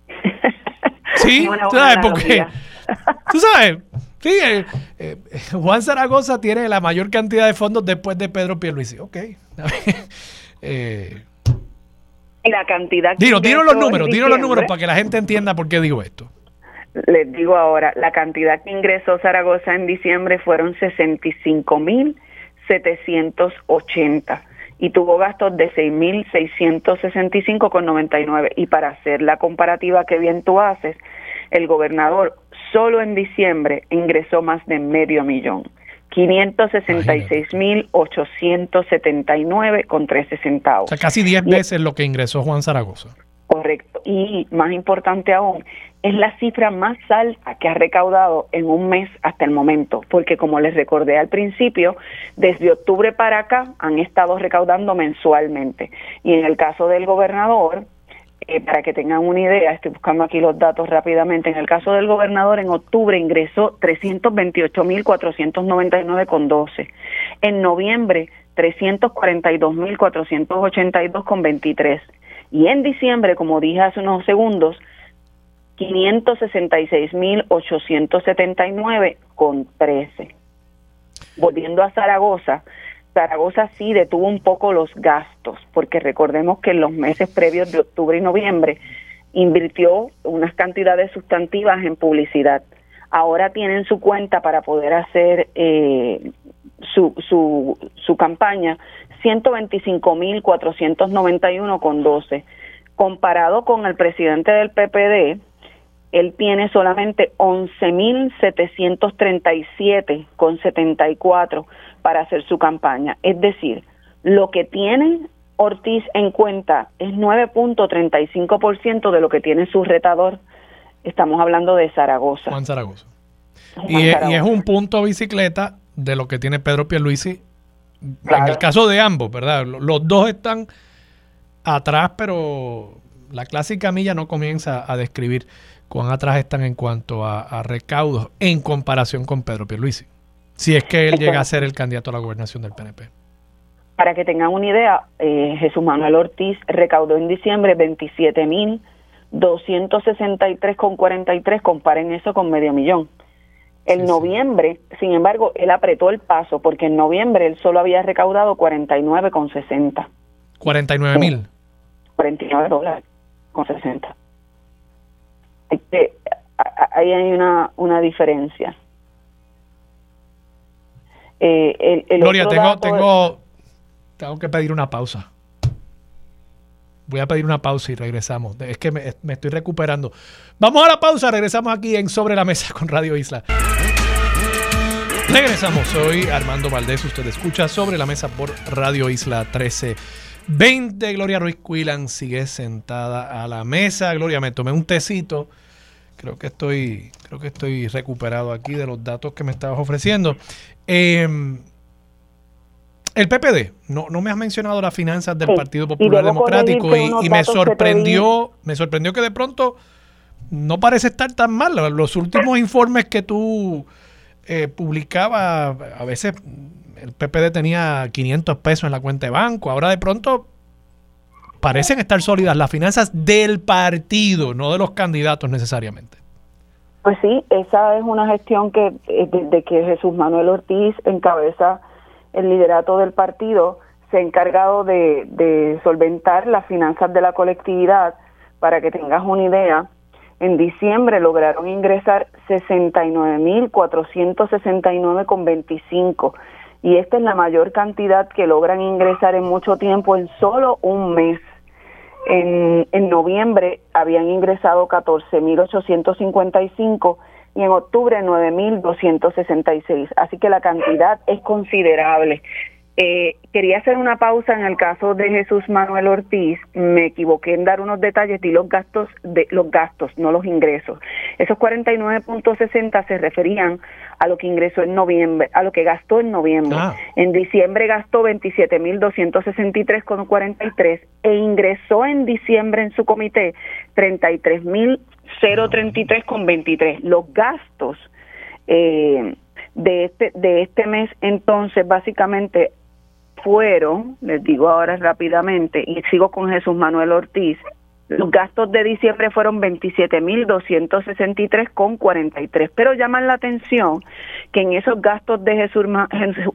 sí, tú sabes, porque tú sabes, sí, eh, eh, Juan Zaragoza tiene la mayor cantidad de fondos después de Pedro Pierluisi. Ok. eh, la cantidad. Dilo, dilo los números, dilo los números para que la gente entienda por qué digo esto. Les digo ahora, la cantidad que ingresó Zaragoza en diciembre fueron 65 mil 780 y tuvo gastos de 6.665,99. Y para hacer la comparativa que bien tú haces, el gobernador solo en diciembre ingresó más de medio millón. 566.879 con 13 centavos. O sea, casi 10 veces lo que ingresó Juan Zaragoza. Correcto. Y más importante aún, es la cifra más alta que ha recaudado en un mes hasta el momento, porque como les recordé al principio, desde octubre para acá han estado recaudando mensualmente. Y en el caso del gobernador, eh, para que tengan una idea, estoy buscando aquí los datos rápidamente, en el caso del gobernador en octubre ingresó 328.499,12. En noviembre 342.482,23. Y en diciembre, como dije hace unos segundos, 566.879 con 13. Volviendo a Zaragoza, Zaragoza sí detuvo un poco los gastos, porque recordemos que en los meses previos de octubre y noviembre invirtió unas cantidades sustantivas en publicidad. Ahora tienen su cuenta para poder hacer eh, su, su, su campaña 125.491 con 12. Comparado con el presidente del PPD, él tiene solamente 11.737 con 74 para hacer su campaña. Es decir, lo que tiene Ortiz en cuenta es 9.35% de lo que tiene su retador. Estamos hablando de Zaragoza. Juan Zaragoza. y, Es, un punto bicicleta de lo que tiene Pedro Pierluisi. En el caso de ambos, ¿verdad? Los dos están atrás, pero la clásica milla no comienza a describir cuán atrás están en cuanto a, recaudos en comparación con Pedro Pierluisi, si es que él llega a ser el candidato a la gobernación del PNP. Para que tengan una idea, eh, Jesús Manuel Ortiz recaudó en diciembre 27 mil 263,43, comparen eso con medio millón. En noviembre, sin embargo, él apretó el paso porque en noviembre él solo había recaudado 49,60. 49 mil. 49 dólares con 60. Este, ahí hay una, una diferencia. Eh, Gloria, tengo, tengo, tengo que pedir una pausa. Voy a pedir una pausa y regresamos. Es que me, me, estoy recuperando. Vamos a la pausa, regresamos aquí en Sobre la Mesa con Radio Isla. Regresamos, soy Armando Valdés, usted escucha Sobre la Mesa por Radio Isla 1320. Gloria Ruiz Quilan sigue sentada a la mesa. Gloria, me tomé un tecito. Creo que estoy, creo que estoy recuperado aquí de los datos que me estabas ofreciendo. Em, el PPD, no, no me has mencionado las finanzas del Partido Popular Democrático y, me sorprendió, me sorprendió que de pronto no parece estar tan mal. Los últimos informes que tú eh, publicabas, a veces el PPD tenía 500 pesos en la cuenta de banco, ahora de pronto parecen estar sólidas las finanzas del partido, no de los candidatos necesariamente. Pues sí, esa es una gestión que desde eh, que Jesús Manuel Ortiz encabeza el liderato del partido, se ha encargado de, de solventar las finanzas de la colectividad. Para que tengas una idea, en diciembre lograron ingresar 69.469,25 y esta es la mayor cantidad que logran ingresar en mucho tiempo en solo un mes. En, en noviembre habían ingresado 14.855 y en octubre 9.266. Así que la cantidad es considerable. Eh, quería hacer una pausa en el caso de Jesús Manuel Ortiz. Me equivoqué en dar unos detalles, di los gastos, de, los gastos, no los ingresos. Esos 49.60 se referían a lo que ingresó en noviembre, a lo que gastó en noviembre. Ah. En diciembre gastó 27.263,43 e ingresó en diciembre en su comité 33.033,23. Los gastos eh, de este de este mes entonces básicamente fueron, les digo ahora rápidamente, y sigo con Jesús Manuel Ortiz, los gastos de diciembre fueron 27.263,43, pero llaman la atención que en esos gastos de Jesús,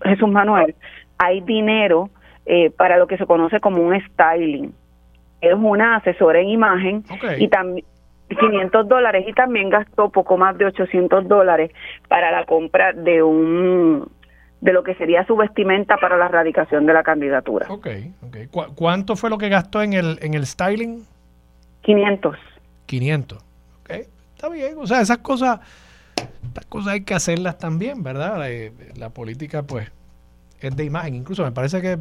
Jesús Manuel hay dinero eh, para lo que se conoce como un styling. Es una asesora en imagen y también 500 dólares y también gastó poco más de 800 dólares para la compra de un de lo que sería su vestimenta para la erradicación de la candidatura. Ok, ok. ¿Cuánto fue lo que gastó en el, en el styling? 500. 500. Ok, está bien. O sea, esas cosas, estas cosas hay que hacerlas también, ¿verdad? La, política, pues, es de imagen. Incluso me parece que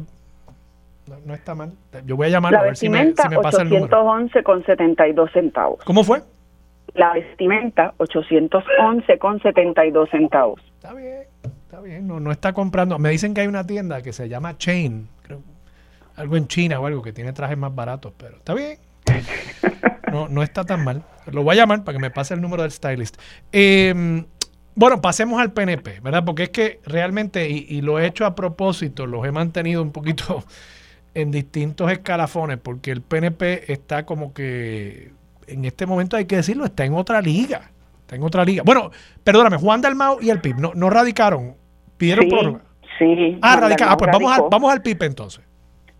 no, está mal. Yo voy a llamar a ver si me, si me pasa el número. 811 con 72 centavos. ¿Cómo fue? La vestimenta, 811 con 72 centavos. Está bien bien, no, no está comprando. Me dicen que hay una tienda que se llama Chain, creo, algo en China o algo que tiene trajes más baratos, pero está bien. No, no está tan mal. Lo voy a llamar para que me pase el número del stylist. Em, bueno, pasemos al PNP, ¿verdad? Porque es que realmente, y, y, lo he hecho a propósito, los he mantenido un poquito en distintos escalafones, porque el PNP está como que, en este momento hay que decirlo, está en otra liga. Está en otra liga. Bueno, perdóname, Juan Dalmau y el PIB no, no radicaron ¿Pidieron sí, Sí. Ah, radica. Ah, pues vamos, al, vamos al PIB entonces.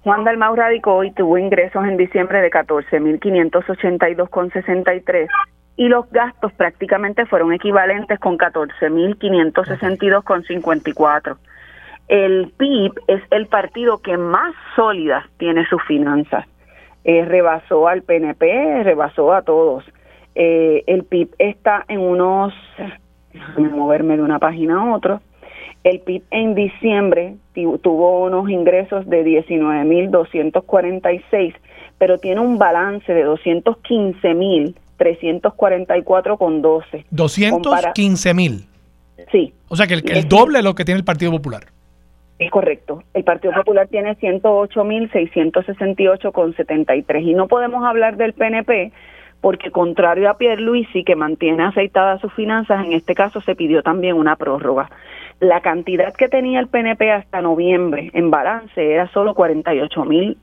Juan Dalmau radicó y tuvo ingresos en diciembre de 14.582,63 y los gastos prácticamente fueron equivalentes con 14.562,54. El PIB es el partido que más sólidas tiene sus finanzas. Eh, rebasó al PNP, rebasó a todos. Eh, el PIB está en unos, moverme de una página a otra, el PIB en diciembre tuvo unos ingresos de 19.246, pero tiene un balance de 215.344 con 12. 215 mil. Sí. O sea que el, doble de lo que tiene el Partido Popular. Es correcto. El Partido Popular tiene 108.668 con 73 y no podemos hablar del PNP porque contrario a Pierluisi que mantiene aceitadas sus finanzas, en este caso se pidió también una prórroga. La cantidad que tenía el PNP hasta noviembre en balance era solo 48 mil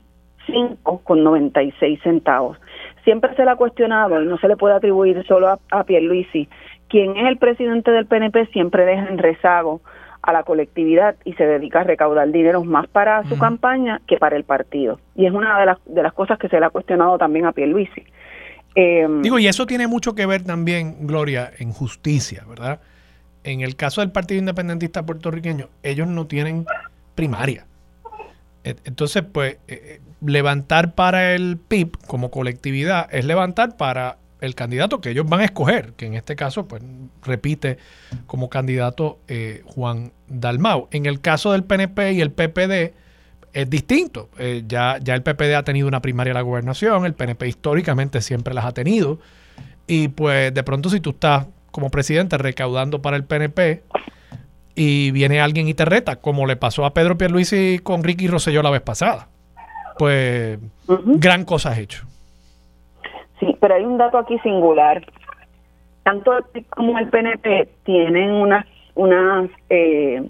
con 96 centavos. Siempre se le ha cuestionado y no se le puede atribuir solo a, a Pierluisi. Quien es el presidente del PNP siempre deja en rezago a la colectividad y se dedica a recaudar dinero más para su campaña que para el partido. Y es una de las, de las cosas que se le ha cuestionado también a Pierluisi. Eh, Digo, y eso tiene mucho que ver también, Gloria, en justicia, ¿verdad? En el caso del Partido Independentista puertorriqueño, ellos no tienen primaria. E, entonces, pues, eh, eh, levantar para el PIB como colectividad es levantar para el candidato que ellos van a escoger, que en este caso, pues, repite como candidato eh, Juan Dalmau. En el caso del PNP y el PPD es distinto. Ya, ya el PPD ha tenido una primaria a la gobernación, el PNP históricamente siempre las ha tenido. Y pues de pronto si tú estás como presidente recaudando para el PNP y viene alguien y te reta, como le pasó a Pedro Pierluisi con Ricky Rosselló la vez pasada, pues gran cosa has hecho. Sí, pero hay un dato aquí singular. Tanto el PIB como el PNP tienen unas, unas eh,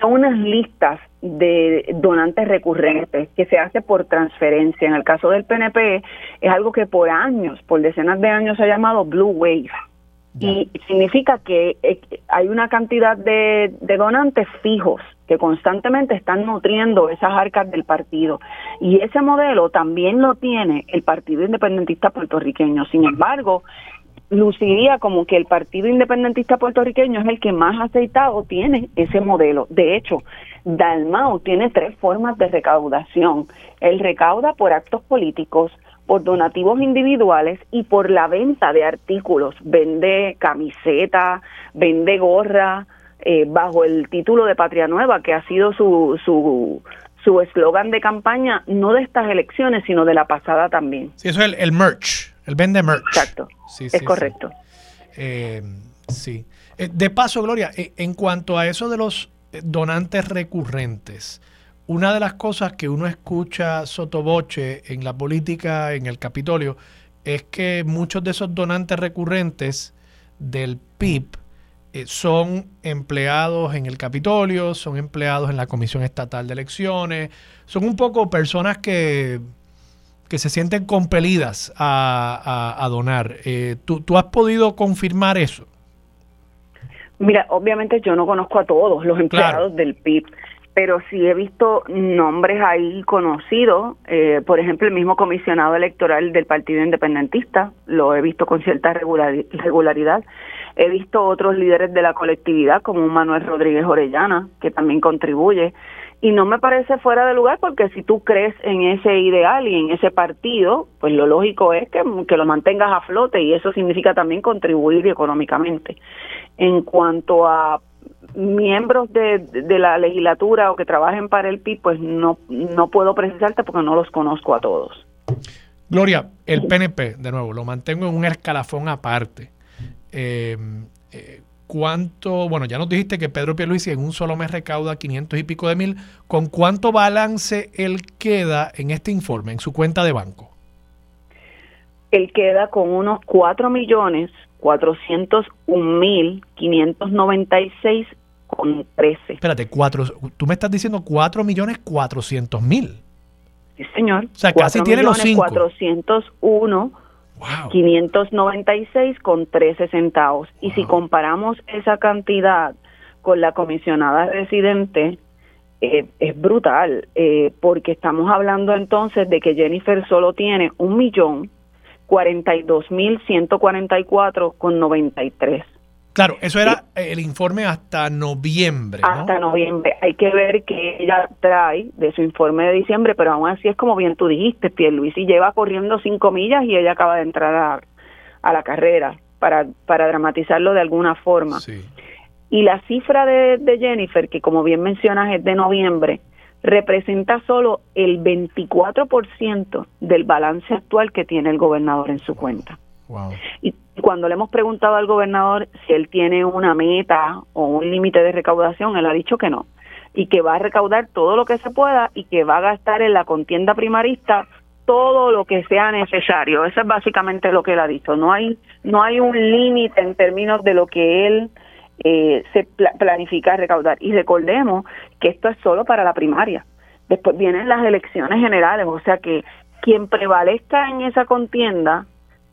son unas listas de donantes recurrentes que se hace por transferencia. En el caso del PNP es algo que por años, por decenas de años se ha llamado Blue Wave. Y significa que eh, hay una cantidad de, de donantes fijos que constantemente están nutriendo esas arcas del partido. Y ese modelo también lo tiene el Partido Independentista Puertorriqueño. Sin embargo, luciría como que el Partido Independentista Puertorriqueño es el que más aceitado tiene ese modelo. De hecho, Dalmau tiene tres formas de recaudación. Él recauda por actos políticos, por donativos individuales y por la venta de artículos. Vende camiseta, vende gorra, eh, bajo el título de Patria Nueva, que ha sido su su su eslogan de campaña, no de estas elecciones, sino de la pasada también. Sí, eso es el, merch, el vende merch. Exacto, sí, es correcto. Eh, sí. Eh, de paso, Gloria, en cuanto a eso de los donantes recurrentes, una de las cosas que uno escucha sotoboche en la política, en el Capitolio, es que muchos de esos donantes recurrentes del PIB eh, son empleados en el Capitolio, son empleados en la Comisión Estatal de Elecciones, son un poco personas que, que se sienten compelidas a, donar. Eh, ¿tú, ¿tú, has podido confirmar eso? Mira, obviamente yo no conozco a todos los empleados del PIB, pero sí he visto nombres ahí conocidos, eh, por ejemplo, el mismo comisionado electoral del Partido Independentista, lo he visto con cierta regularidad. He visto otros líderes de la colectividad, como Manuel Rodríguez Orellana, que también contribuye. Y no me parece fuera de lugar porque si tú crees en ese ideal y en ese partido, pues lo lógico es que, que lo mantengas a flote y eso significa también contribuir económicamente. En cuanto a miembros de, de, la legislatura o que trabajen para el PIB, pues no, no puedo precisarte porque no los conozco a todos. Gloria, el PNP, de nuevo, lo mantengo en un escalafón aparte. Eh, eh, ¿Cuánto, bueno, ya nos dijiste que Pedro Pierluisi en un solo mes recauda 500 y pico de mil, ¿con cuánto balance él queda en este informe, en su cuenta de banco? Él queda con unos 4 millones 401 mil 596 con 13. Espérate, cuatro, tú me estás diciendo 4 millones 400 mil. Sí, señor. O sea, casi tiene los 5. 401 596 con 13 centavos. Y si comparamos esa cantidad con la comisionada residente, eh, es brutal, eh, porque estamos hablando entonces de que Jennifer solo tiene un millón 42 mil 144 con 93. Claro, eso era el informe hasta noviembre. Hasta noviembre. Hay que ver que ella trae de su informe de diciembre, pero aún así es como bien tú dijiste, Pierluisi lleva corriendo cinco millas y ella acaba de entrar a, la carrera para, para dramatizarlo de alguna forma. Y la cifra de, de Jennifer, que como bien mencionas es de noviembre, representa solo el 24% del balance actual que tiene el gobernador en su cuenta. Y cuando le hemos preguntado al gobernador si él tiene una meta o un límite de recaudación, él ha dicho que no y que va a recaudar todo lo que se pueda y que va a gastar en la contienda primarista todo lo que sea necesario. Eso es básicamente lo que él ha dicho. No hay no hay un límite en términos de lo que él eh, se planifica recaudar. Y recordemos que esto es solo para la primaria. Después vienen las elecciones generales, o sea que quien prevalezca en esa contienda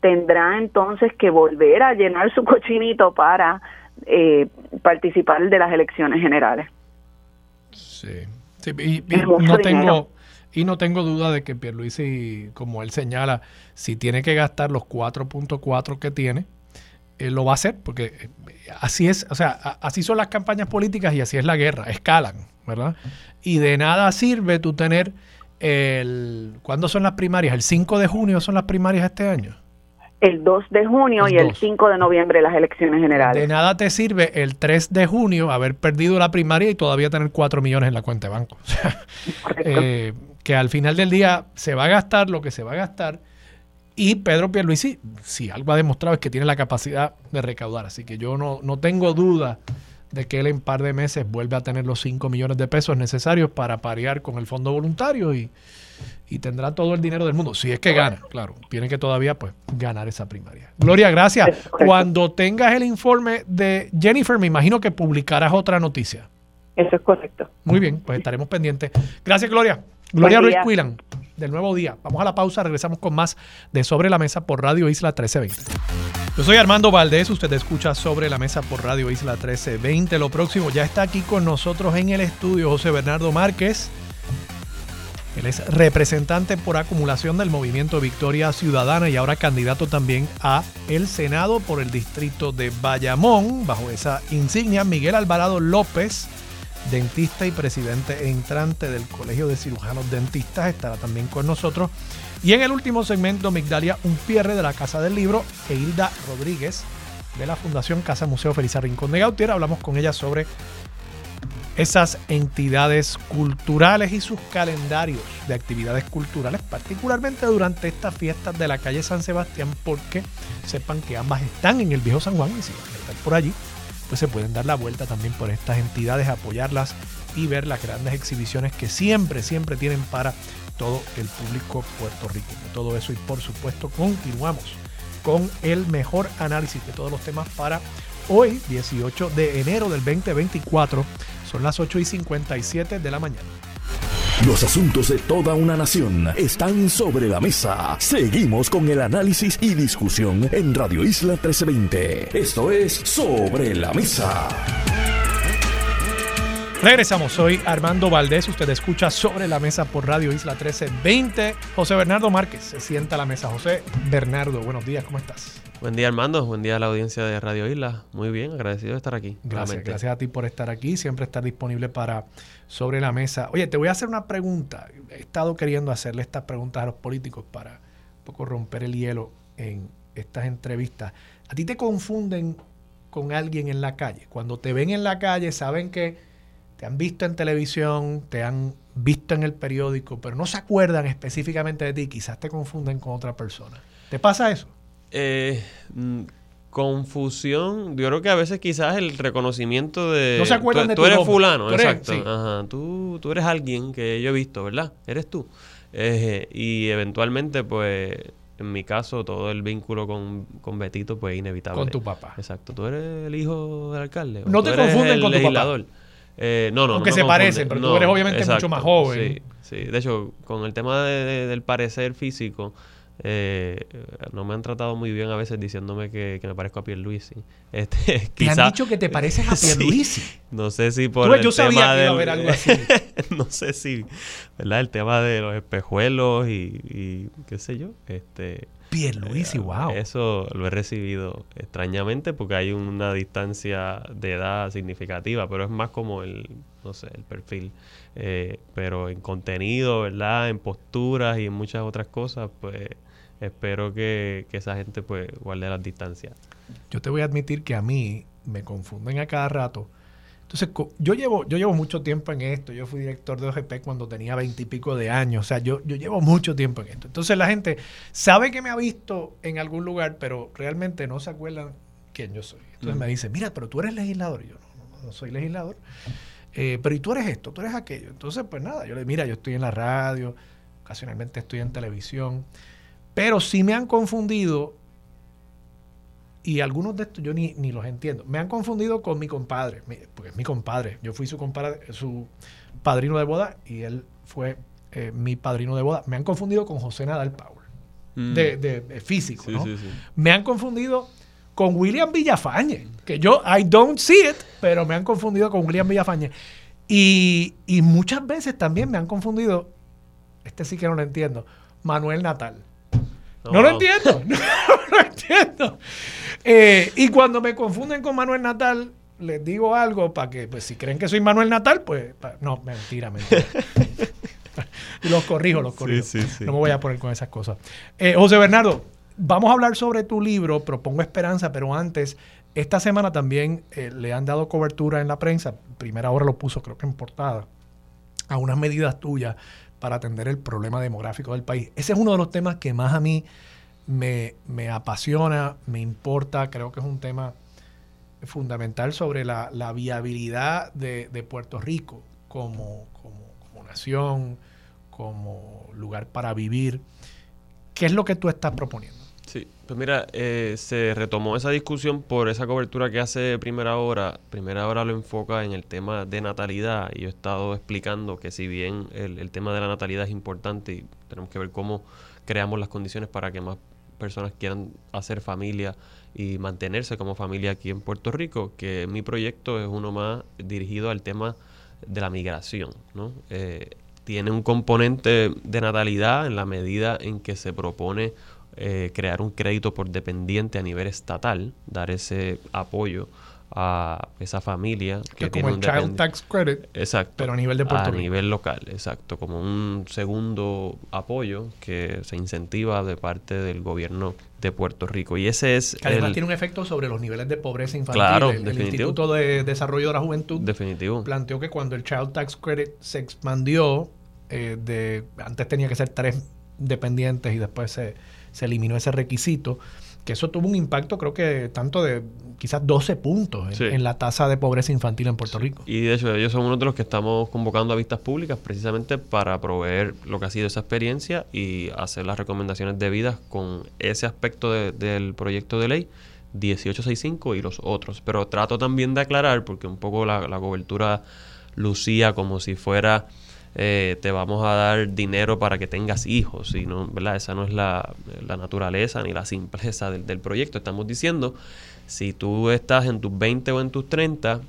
tendrá entonces que volver a llenar su cochinito para eh, participar de las elecciones generales. Sí, y, no tengo y no tengo duda de que Pierluisi, como él señala, si tiene que gastar los 4.4 que tiene, él lo va a hacer, porque eh, así es, o sea, así son las campañas políticas y así es la guerra, escalan, ¿verdad? Y de nada sirve tú tener el... ¿Cuándo son las primarias? ¿El 5 de junio son las primarias este año? El 2 de junio y el 5 de noviembre las elecciones generales. De nada te sirve el 3 de junio haber perdido la primaria y todavía tener 4 millones en la cuenta de banco. eh, que al final del día se va a gastar lo que se va a gastar y Pedro Pierluisi, si algo ha demostrado es que tiene la capacidad de recaudar. Así que yo no, no tengo duda de que él en par de meses vuelve a tener los 5 millones de pesos necesarios para parear con el fondo voluntario y, tendrá todo el dinero del mundo. Si es que gana, claro. Tiene que todavía pues ganar esa primaria. Gloria, gracias. Cuando tengas el informe de Jennifer, me imagino que publicarás otra noticia. Eso es correcto. Muy bien, pues estaremos pendientes. Gracias, Gloria. Gloria Ruiz Quilan del Nuevo Día. Vamos a la pausa, regresamos con más de Sobre la Mesa por Radio Isla 1320. Yo soy Armando Valdés, usted escucha Sobre la Mesa por Radio Isla 1320. Lo próximo, ya está aquí con nosotros en el estudio José Bernardo Márquez. Él es representante por acumulación del movimiento Victoria Ciudadana y ahora candidato también a el Senado por el distrito de Bayamón. Bajo esa insignia, Miguel Alvarado López dentista y presidente entrante del Colegio de Cirujanos Dentistas, estará también con nosotros. Y en el último segmento, Migdalia Unpierre de la Casa del Libro e Hilda Rodríguez de la Fundación Casa Museo Felisa Rincón de Gautier. Hablamos con ella sobre esas entidades culturales y sus calendarios de actividades culturales, particularmente durante estas fiestas de la calle San Sebastián, porque sepan que ambas están en el viejo San Juan y si van a estar por allí, pues se pueden dar la vuelta también por estas entidades, apoyarlas y ver las grandes exhibiciones que siempre, siempre tienen para todo el público puertorriqueño. Todo eso y por supuesto continuamos con el mejor análisis de todos los temas para hoy, 18 de enero del 2024. Son las 8 y 57 de la mañana. Los asuntos de toda una nación están sobre la mesa. Seguimos con el análisis y discusión en Radio Isla 1320. Esto es Sobre la Mesa. Regresamos, soy Armando Valdés, usted escucha sobre la mesa por Radio Isla 1320. José Bernardo Márquez se sienta a la mesa. José Bernardo, buenos días, ¿cómo estás? Buen día Armando, buen día a la audiencia de Radio Isla. Muy bien, agradecido de estar aquí. Gracias, gracias a ti por estar aquí, siempre estar disponible para sobre la mesa. Oye, te voy a hacer una pregunta. He estado queriendo hacerle estas preguntas a los políticos para un poco romper el hielo en estas entrevistas. ¿A ti te confunden con alguien en la calle? Cuando te ven en la calle, saben que te han visto en televisión, te han visto en el periódico, pero no se acuerdan específicamente de ti, quizás te confunden con otra persona. ¿Te pasa eso? Eh, mm, confusión, yo creo que a veces quizás el reconocimiento de... No se acuerdan tú, de tú eres fulano, exacto. Ajá, tú, tú eres alguien que yo he visto, ¿verdad? Eres tú. Eh, y eventualmente, pues, en mi caso, todo el vínculo con, con Betito, pues, es inevitable. Con tu papá. Exacto. Tú eres el hijo del alcalde. No te confunden con tu papá. Eh, no, no, Aunque se parecen, pero tú eres obviamente mucho más joven. Sí, sí. De hecho, con el tema del parecer físico, eh, no me han tratado muy bien a veces diciéndome que, me parezco a Pierluisi. Este, ¿Te han dicho que te pareces a Pierluisi? no sé si por el yo sabía que iba a haber algo así. no sé si, ¿verdad? El tema de los espejuelos y, y qué sé yo. Este, Pierluisi, wow. Eh, eso lo he recibido extrañamente porque hay una distancia de edad significativa, pero es más como el, no sé, el perfil. Eh, pero en contenido, ¿verdad? En posturas y en muchas otras cosas, pues espero que, que esa gente pues guarde las distancias. Yo te voy a admitir que a mí me confunden a cada rato entonces, yo llevo, yo llevo mucho tiempo en esto. Yo fui director de OGP cuando tenía veintipico de años. O sea, yo, yo llevo mucho tiempo en esto. Entonces, la gente sabe que me ha visto en algún lugar, pero realmente no se acuerdan quién yo soy. Entonces me dicen, mira, pero tú eres legislador. Y yo, no, no, no soy legislador. Eh, pero ¿y tú eres esto? ¿Tú eres aquello? Entonces, pues nada, yo le mira, yo estoy en la radio, ocasionalmente estoy en televisión. Pero sí me han confundido y algunos de estos yo ni, ni, los entiendo. Me han confundido con mi compadre, porque es mi compadre. Yo fui su compadre, su padrino de boda y él fue eh, mi padrino de boda. Me han confundido con José Nadal Power, mm. de, de, físico. ¿no? Me han confundido con William Villafañe, que yo, I don't see it, pero me han confundido con William Villafañe. Y, y muchas veces también me han confundido, este sí que no lo entiendo, Manuel Natal. No, lo entiendo, no, lo entiendo. Eh, y cuando me confunden con Manuel Natal, les digo algo para que, pues si creen que soy Manuel Natal, pues no, mentira, mentira. los corrijo, los corrijo. No me voy a poner con esas cosas. Eh, José Bernardo, vamos a hablar sobre tu libro, Propongo Esperanza, pero antes, esta semana también eh, le han dado cobertura en la prensa, primera hora lo puso creo que en portada, a unas medidas tuyas para atender el problema demográfico del país. Ese es uno de los temas que más a mí me, apasiona, me importa, creo que es un tema fundamental sobre la, viabilidad de, Puerto Rico como, como, nación, como lugar para vivir. ¿Qué es lo que tú estás proponiendo? Pues mira, eh, se retomó esa discusión por esa cobertura que hace Primera Hora. Primera Hora lo enfoca en el tema de natalidad y he estado explicando que si bien el, el tema de la natalidad es importante y tenemos que ver cómo creamos las condiciones para que más personas quieran hacer familia y mantenerse como familia aquí en Puerto Rico, que mi proyecto es uno más dirigido al tema de la migración. ¿no? Eh, tiene un componente de natalidad en la medida en que se propone eh, crear un crédito por dependiente a nivel estatal, dar ese apoyo a esa familia que, tiene un Child Tax Credit, exacto, pero a nivel de Puerto a nivel local, exacto, como un segundo apoyo que se incentiva de parte del gobierno de Puerto Rico. Y ese es que además tiene un efecto sobre los niveles de pobreza infantil. Claro, el, el Instituto de Desarrollo de la Juventud definitivo. planteó que cuando el Child Tax Credit se expandió eh, de antes tenía que ser tres dependientes y después se, se eliminó ese requisito que eso tuvo un impacto creo que tanto de quizás 12 puntos en, la tasa de pobreza infantil en Puerto Rico. Y de hecho ellos son uno de los que estamos convocando a vistas públicas precisamente para proveer lo que ha sido esa experiencia y hacer las recomendaciones debidas con ese aspecto del proyecto de ley 1865 y los otros. Pero trato también de aclarar, porque un poco la, la cobertura lucía como si fuera eh, te vamos a dar dinero para que tengas hijos. Y no, ¿verdad? Esa no es la, naturaleza ni la simpleza del, proyecto. Estamos diciendo, si tú estás en tus 20 o en tus 30,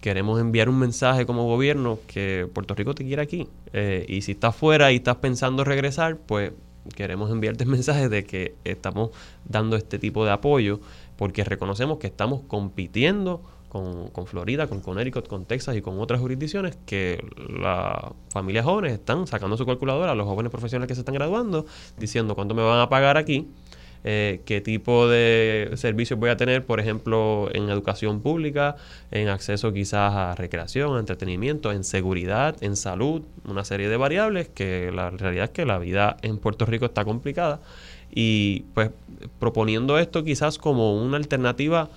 queremos enviar un mensaje como gobierno que Puerto Rico te quiere aquí. Eh, y si estás fuera y estás pensando regresar, pues queremos enviarte el mensaje de que estamos dando este tipo de apoyo porque reconocemos que estamos compitiendo con, con, Florida, con Connecticut, con Texas y con otras jurisdicciones que las familias jóvenes están sacando su calculadora, los jóvenes profesionales que se están graduando, diciendo cuánto me van a pagar aquí, eh, qué tipo de servicios voy a tener, por ejemplo, en educación pública, en acceso quizás a recreación, a entretenimiento, en seguridad, en salud, una serie de variables que la realidad es que la vida en Puerto Rico está complicada. Y pues proponiendo esto quizás como una alternativa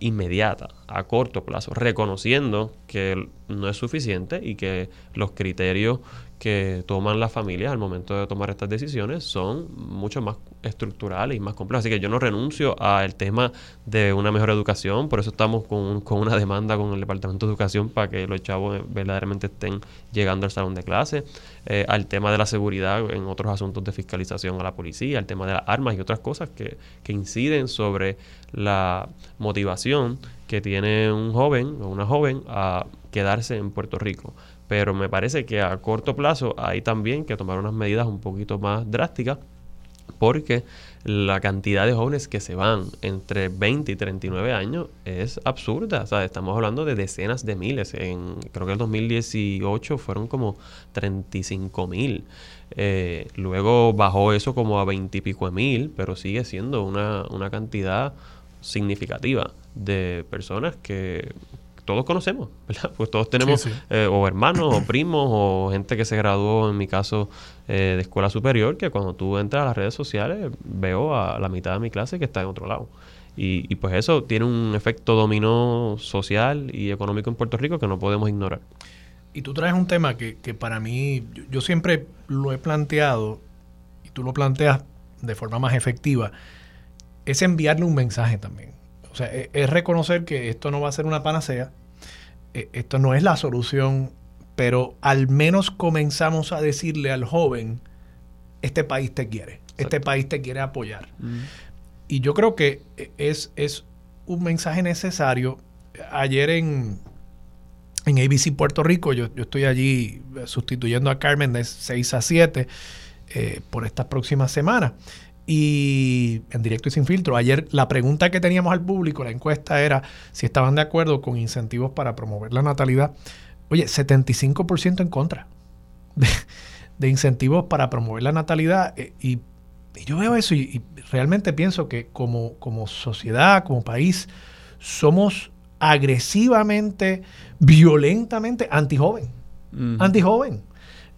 inmediata, a corto plazo, reconociendo que no es suficiente y que los criterios que toman las familias al momento de tomar estas decisiones son mucho más estructurales y más complejos. Así que yo no renuncio al tema de una mejor educación, por eso estamos con, con una demanda con el Departamento de Educación para que los chavos verdaderamente estén llegando al salón de clase, eh, al tema de la seguridad en otros asuntos de fiscalización a la policía, al tema de las armas y otras cosas que, que inciden sobre la motivación que tiene un joven o una joven a quedarse en Puerto Rico. Pero me parece que a corto plazo hay también que tomar unas medidas un poquito más drásticas porque la cantidad de jóvenes que se van entre 20 y 39 años es absurda. O sea, estamos hablando de decenas de miles. En, creo que el 2018 fueron como 35 mil. Eh, luego bajó eso como a 20 y pico de mil, pero sigue siendo una, una cantidad significativa de personas que, todos conocemos, ¿verdad? Pues todos tenemos eh, o hermanos o primos o gente que se graduó, en mi caso, eh, de escuela superior, que cuando tú entras a las redes sociales veo a la mitad de mi clase que está en otro lado. Y, pues eso tiene un efecto dominó social y económico en Puerto Rico que no podemos ignorar. Y tú traes un tema que, que para mí, yo, siempre lo he planteado, y tú lo planteas de forma más efectiva, es enviarle un mensaje también o sea, e, es, reconocer que esto no va a ser una panacea, e, esto no es la solución, pero al menos comenzamos a decirle al joven, este país te quiere, este país te quiere apoyar. Y yo creo que es, es un mensaje necesario. Ayer en, en ABC Puerto Rico, yo, yo estoy allí sustituyendo a Carmen de 6 a 7 eh, por estas próximas semanas. Y en directo y sin filtro, ayer la pregunta que teníamos al público, la encuesta era si estaban de acuerdo con incentivos para promover la natalidad. Oye, 75% en contra de, incentivos para promover la natalidad. Eh, y, yo veo eso y, realmente pienso que como, como sociedad, como país, somos agresivamente, violentamente antijoven. joven Antijoven.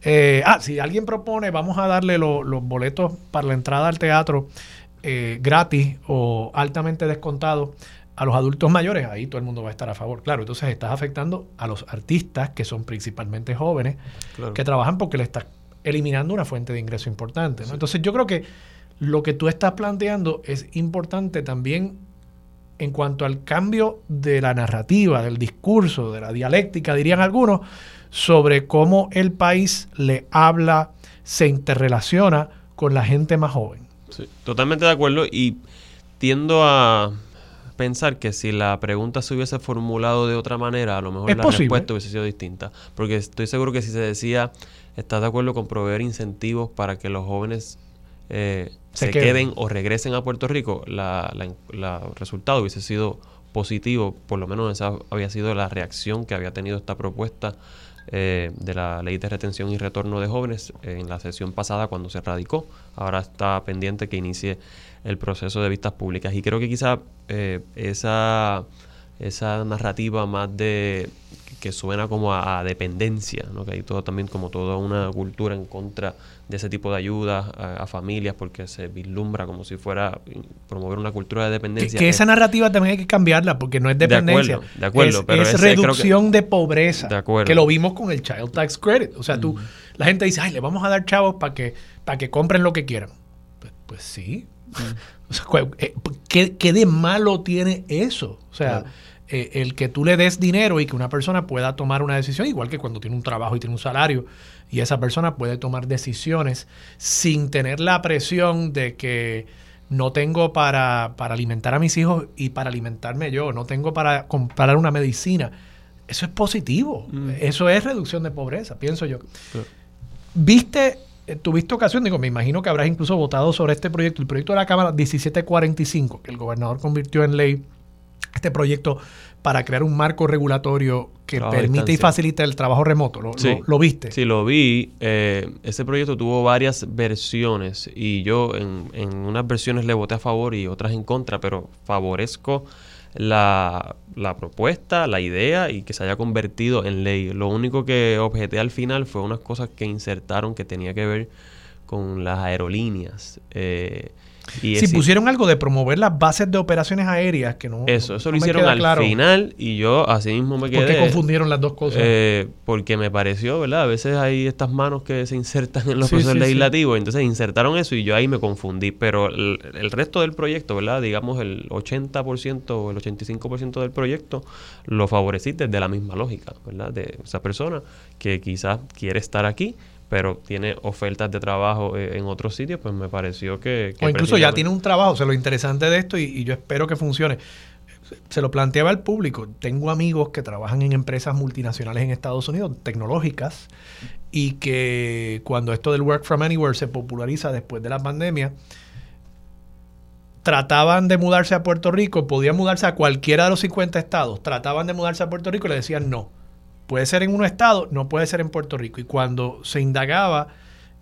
Eh, ah, si alguien propone, vamos a darle los boletos para la entrada al teatro eh, gratis o altamente descontados a los adultos mayores, ahí todo el mundo va a estar a favor. Claro, entonces estás afectando a los artistas, que son principalmente jóvenes, que trabajan porque le estás eliminando una fuente de ingreso importante. Entonces yo creo que lo que tú estás planteando es importante también en cuanto al cambio de la narrativa, del discurso, de la dialéctica, dirían algunos, sobre cómo el país le habla, se interrelaciona con la gente más joven. Sí, totalmente de acuerdo y tiendo a pensar que si la pregunta se hubiese formulado de otra manera, a lo mejor la respuesta hubiese sido distinta. Porque estoy seguro que si se decía, ¿estás de acuerdo con proveer incentivos para que los jóvenes eh, se, queden. o regresen a Puerto Rico? La, la, resultado hubiese sido positivo, por lo menos esa había sido la reacción que había tenido esta propuesta eh, de la ley de retención y retorno de jóvenes en la sesión pasada cuando se radicó. Ahora está pendiente que inicie el proceso de vistas públicas. Y creo que quizá eh, esa, esa narrativa más de que suena como a, dependencia, ¿no? que hay todo también como toda una cultura en contra de ese tipo de ayudas a, familias porque se vislumbra como si fuera promover una cultura de dependencia. Que, esa narrativa también hay que cambiarla porque no es dependencia. De acuerdo, es, pero es reducción de pobreza. De acuerdo. Que lo vimos con el Child Tax Credit. O sea, tú, la gente dice, ay, le vamos a dar chavos para que, para que compren lo que quieran. Pues, pues sí. Eh, ¿qué, de malo tiene eso? O sea, eh, el que tú le des dinero y que una persona pueda tomar una decisión, igual que cuando tiene un trabajo y tiene un salario, y esa persona puede tomar decisiones sin tener la presión de que no tengo para, alimentar a mis hijos y para alimentarme yo, no tengo para comprar una medicina. Eso es positivo, mm. eso es reducción de pobreza, pienso yo. ¿Viste tuviste ocasión, digo, me imagino que habrás incluso votado sobre este proyecto, el proyecto de la Cámara 1745, que el gobernador convirtió en ley, este proyecto para crear un marco regulatorio que permite y facilite el trabajo remoto. ¿Lo, lo, viste? Sí, lo vi. Eh, ese proyecto tuvo varias versiones y yo en, en unas versiones le voté a favor y otras en contra, pero favorezco la, la, propuesta, la idea y que se haya convertido en ley. Lo único que objeté al final fue unas cosas que insertaron que tenía que ver con las aerolíneas. Eh, si pusieron algo de promover las bases de operaciones aéreas, que no. Eso, eso lo hicieron al final y yo así mismo me quedé. ¿Por qué confundieron las dos cosas? Eh, porque me pareció, ¿verdad? A veces hay estas manos que se insertan en los procesos legislativos, entonces insertaron eso y yo ahí me confundí. Pero el, resto del proyecto, ¿verdad? Digamos el 80% o el 85% del proyecto lo favorecí desde la misma lógica, ¿verdad? De esa persona que quizás quiere estar aquí pero tiene ofertas de trabajo eh, en otros sitios, pues me pareció que... o incluso ya tiene un trabajo, o sea, lo interesante de esto, y, yo espero que funcione, se lo planteaba al público, tengo amigos que trabajan en empresas multinacionales en Estados Unidos, tecnológicas, y que cuando esto del work from anywhere se populariza después de la pandemia, trataban de mudarse a Puerto Rico, podían mudarse a cualquiera de los 50 estados, trataban de mudarse a Puerto Rico y le decían no Puede ser en un estado, no puede ser en Puerto Rico. Y cuando se indagaba,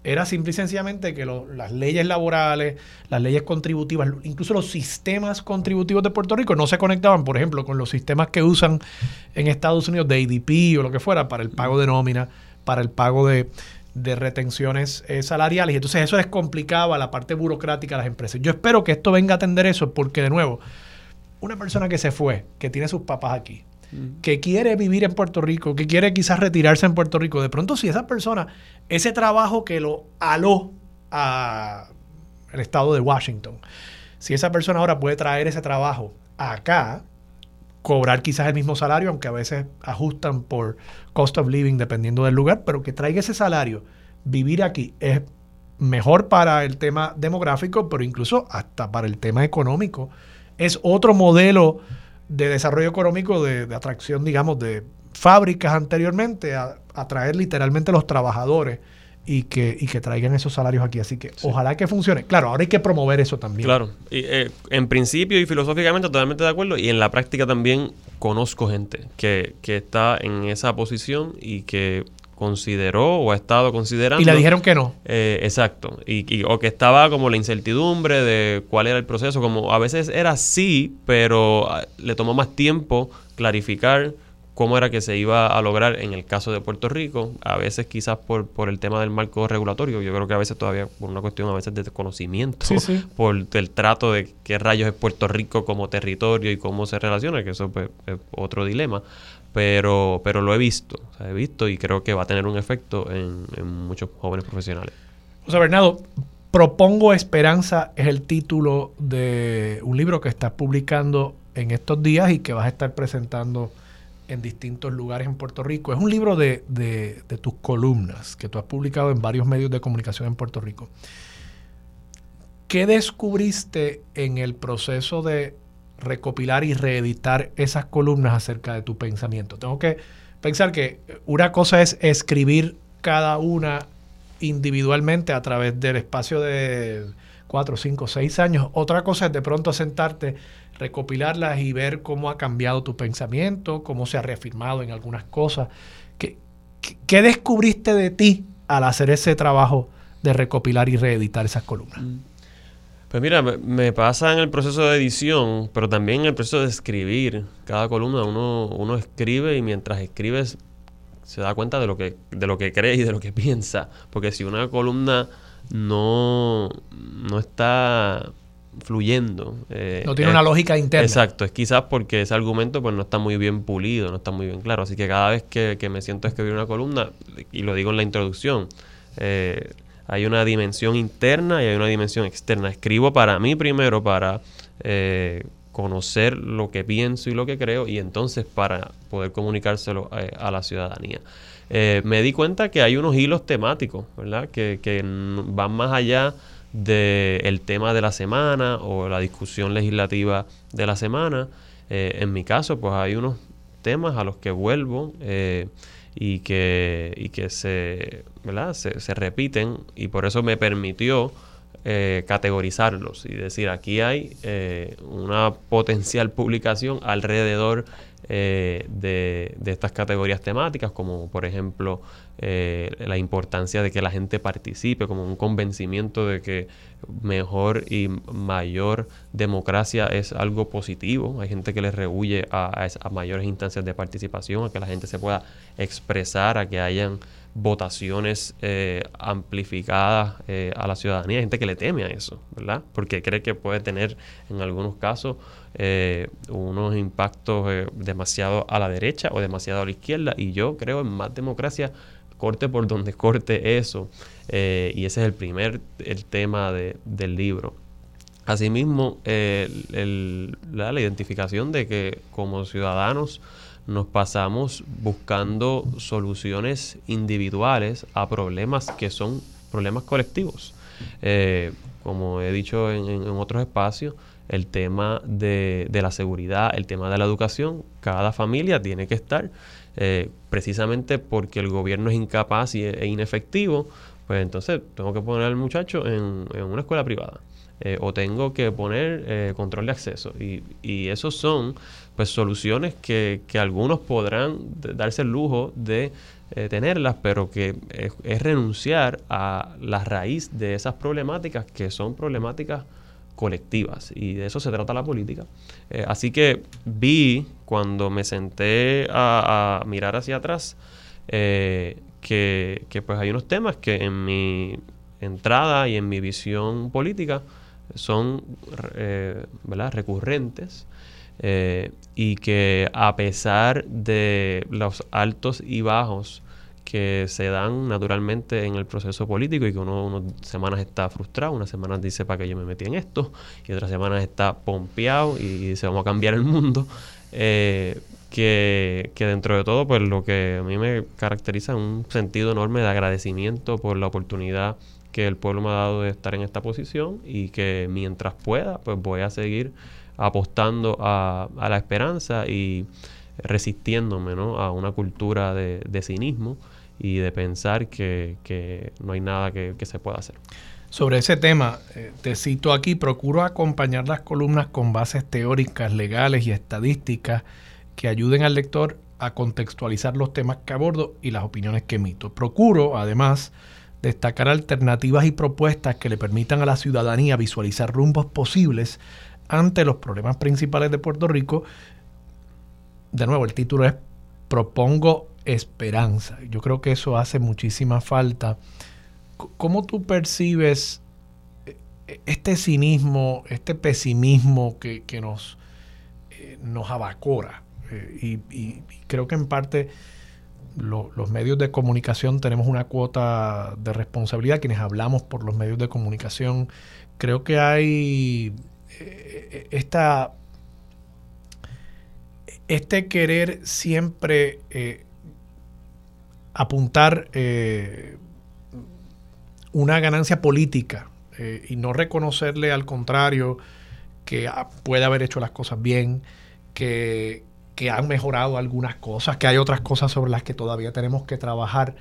era simple y sencillamente que las leyes laborales, las leyes contributivas, incluso los sistemas contributivos de Puerto Rico no se conectaban, por ejemplo, con los sistemas que usan en Estados Unidos de ADP o lo que fuera para el pago de nómina, para el pago de, retenciones eh, salariales. Entonces eso les complicaba la parte burocrática a las empresas. Yo espero que esto venga a atender eso porque, de nuevo, una persona que se fue, que tiene sus papás aquí, que quiere vivir en Puerto Rico, que quiere quizás retirarse en Puerto Rico, de pronto si esa persona, ese trabajo que lo aló al estado de Washington, si esa persona ahora puede traer ese trabajo acá, cobrar quizás el mismo salario, aunque a veces ajustan por cost of living dependiendo del lugar, pero que traiga ese salario, vivir aquí es mejor para el tema demográfico, pero incluso hasta para el tema económico. Es otro modelo de desarrollo económico, de, atracción, digamos, de fábricas anteriormente, a atraer literalmente a los trabajadores y que, y que traigan esos salarios aquí. Así que ojalá que funcione. Claro, ahora hay que promover eso también. Claro, y, eh, en principio y filosóficamente totalmente de acuerdo y en la práctica también conozco gente que, que está en esa posición y que consideró o ha estado considerando. Y le dijeron que no. Eh, exacto. Y, o que estaba como la incertidumbre de cuál era el proceso. Como a veces era sí, pero ah, le tomó más tiempo clarificar cómo era que se iba a lograr en el caso de Puerto Rico, a veces quizás por, por el tema del marco regulatorio, yo creo que a veces todavía por una cuestión a veces de desconocimiento, por el trato de qué rayos es Puerto Rico como territorio y cómo se relaciona, que eso pues, es otro dilema, pero, pero lo he visto, he visto y creo que va a tener un efecto en, muchos jóvenes profesionales. José Bernardo, Propongo Esperanza es el título de un libro que estás publicando en estos días y que vas a estar presentando en distintos lugares en Puerto Rico. Es un libro de, de, tus columnas que tú has publicado en varios medios de comunicación en Puerto Rico. ¿Qué descubriste en el proceso de recopilar y reeditar esas columnas acerca de tu pensamiento? Tengo que pensar que una cosa es escribir cada una individualmente a través del espacio de cuatro, cinco, seis años. Otra cosa es de pronto sentarte recopilarlas y ver cómo ha cambiado tu pensamiento, cómo se ha reafirmado en algunas cosas. ¿Qué, qué, descubriste de ti al hacer ese trabajo de recopilar y reeditar esas columnas? Mm. Pues mira, me, pasa en el proceso de edición, pero también en el proceso de escribir. Cada columna uno, uno escribe y mientras escribes se da cuenta de lo que de lo que cree y de lo que piensa. Porque si una columna no, no está fluyendo. Eh, no tiene una lógica interna. Exacto, es quizás porque ese argumento pues no está muy bien pulido, no está muy bien claro. Así que cada vez que, me siento a escribir una columna, y lo digo en la introducción, eh, hay una dimensión interna y hay una dimensión externa. Escribo para mí primero, para eh, conocer lo que pienso y lo que creo, y entonces para poder comunicárselo a la ciudadanía. me di cuenta que hay unos hilos temáticos, ¿verdad? Que, que van más allá del tema de la semana o la discusión legislativa de la semana. Eh, en mi caso, pues hay unos temas a los que vuelvo eh, y que, y que se, ¿verdad? Se, se, repiten y por eso me permitió eh, categorizarlos y decir aquí hay una potencial publicación alrededor de, de, estas categorías temáticas, como por ejemplo eh, la importancia de que la gente participe, como un convencimiento de que mejor y mayor democracia es algo positivo. Hay gente que le rehuye a, mayores instancias de participación, a que la gente se pueda expresar, a que hayan votaciones eh, amplificadas eh, a la ciudadanía. Hay gente que le teme a eso, ¿verdad? Porque cree que puede tener en algunos casos unos impactos demasiado a la derecha o demasiado a la izquierda. Y yo creo en más democracia corte por donde corte eso. Eh, y ese es el primer el tema del libro. Asimismo, la, identificación de que como ciudadanos nos pasamos buscando soluciones individuales a problemas que son problemas colectivos. Eh, como he dicho en, otros espacios, el tema de, de, la seguridad, el tema de la educación, cada familia tiene que estar eh, precisamente porque el gobierno es incapaz y, e inefectivo, pues entonces tengo que poner al muchacho en, una escuela privada. Eh, o tengo que poner eh, control de acceso. Y, y esos son pues soluciones que, que algunos podrán darse el lujo de tenerlas, pero que es, renunciar a la raíz de esas problemáticas que son problemáticas colectivas y de eso se trata la política. Eh, así que vi cuando me senté a, mirar hacia atrás eh, que, pues hay unos temas que en mi entrada y en mi visión política son eh, recurrentes y que a pesar de los altos y bajos que se dan naturalmente en el proceso político y que uno unas semanas está frustrado, unas semanas dice para que yo me metí en esto y otras semanas está pompeado y dice vamos a cambiar el mundo. Eh, que, que, dentro de todo, pues lo que a mí me caracteriza es un sentido enorme de agradecimiento por la oportunidad que el pueblo me ha dado de estar en esta posición y que mientras pueda, pues voy a seguir apostando a, la esperanza y resistiéndome ¿no? a una cultura de, cinismo y de pensar que, no hay nada que, se pueda hacer. Sobre ese tema, eh, te cito aquí, procuro acompañar las columnas con bases teóricas, legales y estadísticas que ayuden al lector a contextualizar los temas que abordo y las opiniones que emito. Procuro, además, destacar alternativas y propuestas que le permitan a la ciudadanía visualizar rumbos posibles ante los problemas principales de Puerto Rico. De nuevo, el título es Propongo esperanza. Yo creo que eso hace muchísima falta. ¿Cómo tú percibes eh, este cinismo, este pesimismo que, nos, eh, nos abacora? Eh, y, creo que en parte los medios de comunicación tenemos una cuota de responsabilidad, quienes hablamos por los medios de comunicación. Creo que hay esta, este querer siempre apuntar una ganancia política y no reconocerle al contrario que ah, puede haber hecho las cosas bien, que, que han mejorado algunas cosas, que hay otras cosas sobre las que todavía tenemos que trabajar.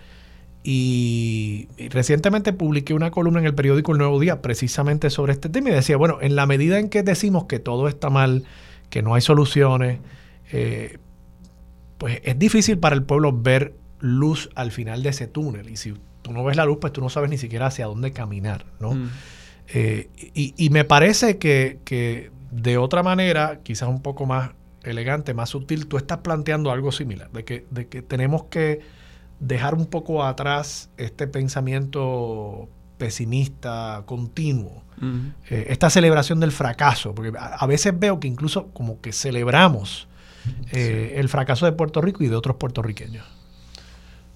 Y, recientemente publiqué una columna en el periódico El Nuevo Día precisamente sobre este tema y decía, bueno, en la medida en que decimos que todo está mal, que no hay soluciones, eh, pues es difícil para el pueblo ver luz al final de ese túnel. Y si tú no ves la luz, pues tú no sabes ni siquiera hacia dónde caminar, ¿no? Mm. Eh, y, y, me parece que, que de otra manera, quizás un poco más elegante, más sutil, tú estás planteando algo similar, de que, de que tenemos que dejar un poco atrás este pensamiento pesimista continuo, eh, esta celebración del fracaso, porque a, veces veo que incluso como que celebramos eh, el fracaso de Puerto Rico y de otros puertorriqueños.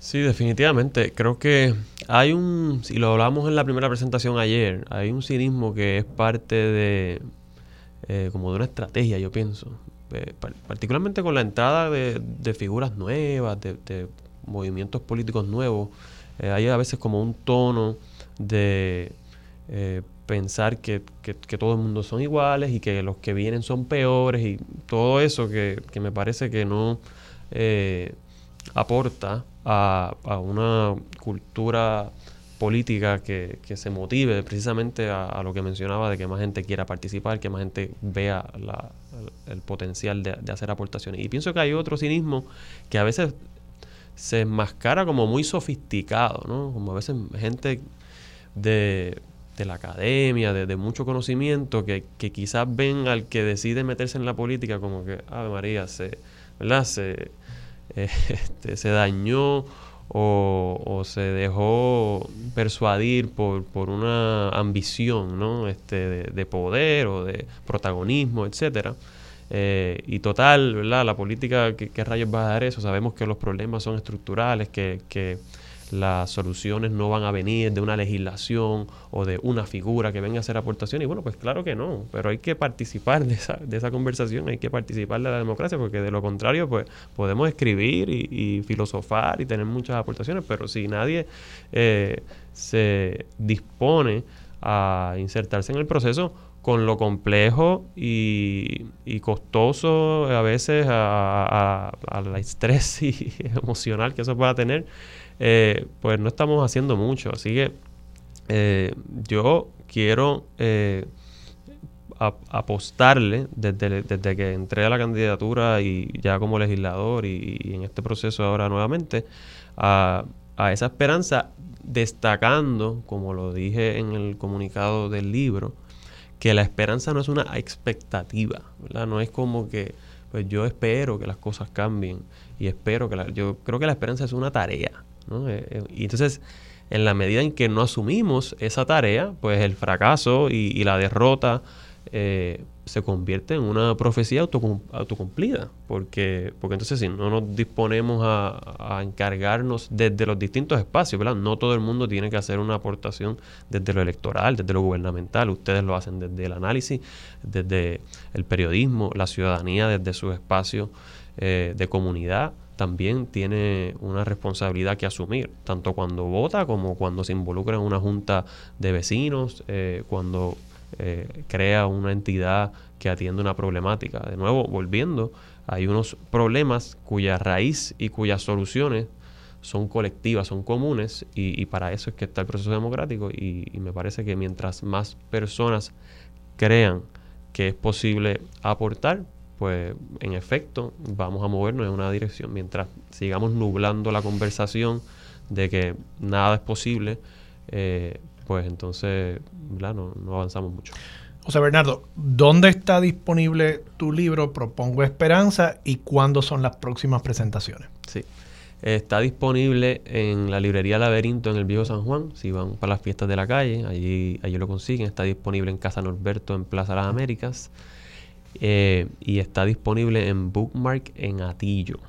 Sí, definitivamente. Creo que hay un, si lo hablamos en la primera presentación ayer, hay un cinismo que es parte de, eh, como de una estrategia, yo pienso, eh, particularmente con la entrada de, figuras nuevas, de, movimientos políticos nuevos, eh, hay a veces como un tono de pensar que, todo el mundo son iguales y que los que vienen son peores y todo eso que, me parece que no aporta a, una cultura política que, se motive precisamente a, lo que mencionaba de que más gente quiera participar, que más gente vea el, potencial de, hacer aportaciones. Y pienso que hay otro cinismo que a veces se enmascara como muy sofisticado, ¿no? Como a veces gente de, la academia, de, mucho conocimiento, que, quizás ven al que decide meterse en la política como que, Ave María, se, ¿verdad? Se, este, se dañó o, se dejó persuadir por, por una ambición ¿no? este, de, poder o de protagonismo, etcétera. Eh, y total, ¿verdad? La política, ¿qué, ¿qué, rayos va a dar eso? Sabemos que los problemas son estructurales, que, que las soluciones no van a venir de una legislación o de una figura que venga a hacer aportaciones. Y bueno, pues claro que no, pero hay que participar de esa, de esa conversación, hay que participar de la democracia, porque de lo contrario, pues podemos escribir y, filosofar y tener muchas aportaciones, pero si nadie eh, se dispone a insertarse en el proceso, con lo complejo y, costoso a veces a, la estrés emocional que eso pueda tener, eh, pues no estamos haciendo mucho. Así que eh, yo quiero eh, apostarle desde, desde, que entré a la candidatura y ya como legislador y, en este proceso ahora nuevamente a, a, esa esperanza destacando, como lo dije en el comunicado del libro, que la esperanza no es una expectativa, ¿verdad? No es como que pues yo espero que las cosas cambien y espero que la, yo creo que la esperanza es una tarea eh, eh, y entonces, en la medida en que no asumimos esa tarea, pues el fracaso y, la derrota eh, se convierte en una profecía autocumplida, porque, porque entonces si no nos disponemos a, encargarnos desde los distintos espacios, ¿verdad? No todo el mundo tiene que hacer una aportación desde lo electoral, desde lo gubernamental, ustedes lo hacen desde el análisis, desde el periodismo, la ciudadanía desde sus espacios de comunidad, también tiene una responsabilidad que asumir, tanto cuando vota como cuando se involucra en una junta de vecinos, eh, cuando eh, crea una entidad que atiende una problemática. De nuevo, volviendo, hay unos problemas cuya raíz y cuyas soluciones son colectivas, son comunes, y, para eso es que está el proceso democrático, y, y me parece que mientras más personas crean que es posible aportar, pues en efecto vamos a movernos en una dirección. Mientras sigamos nublando la conversación de que nada es posible, eh, pues entonces no, no avanzamos mucho. José Bernardo, ¿dónde está disponible tu libro Propongo Esperanza y cuándo son las próximas presentaciones? Sí. Está disponible en la librería Laberinto en el Viejo San Juan. Si van para las fiestas de la calle, allí, allí lo consiguen. Está disponible en Casa Norberto en Plaza Las Américas. Eh, y está disponible en Bookmark en Atillo.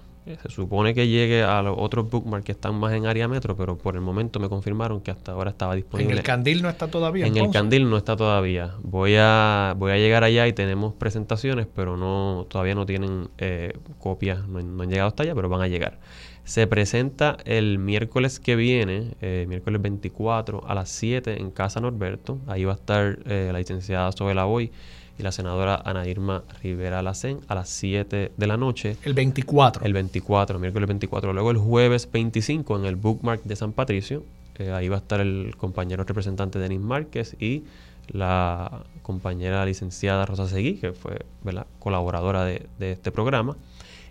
Se supone que llegue a los otros bookmarks que están más en área metro, pero por el momento me confirmaron que hasta ahora estaba disponible. ¿En el Candil no está todavía? En el Candil no está todavía. Voy a, voy a llegar allá y tenemos presentaciones, pero no todavía no tienen eh, copias, no, han llegado hasta allá, pero van a llegar. Se presenta el miércoles que viene, eh, miércoles 24 a las 7 en Casa Norberto. Ahí va a estar la licenciada Sobela Boy y la senadora Ana Irma Rivera Lacén a las 7 de la noche. El 24. El 24, miércoles 24. Luego el jueves 25 en el Bookmark de San Patricio. Eh, ahí va a estar el compañero representante Denis Márquez y la compañera licenciada Rosa Seguí, que fue colaboradora de, este programa.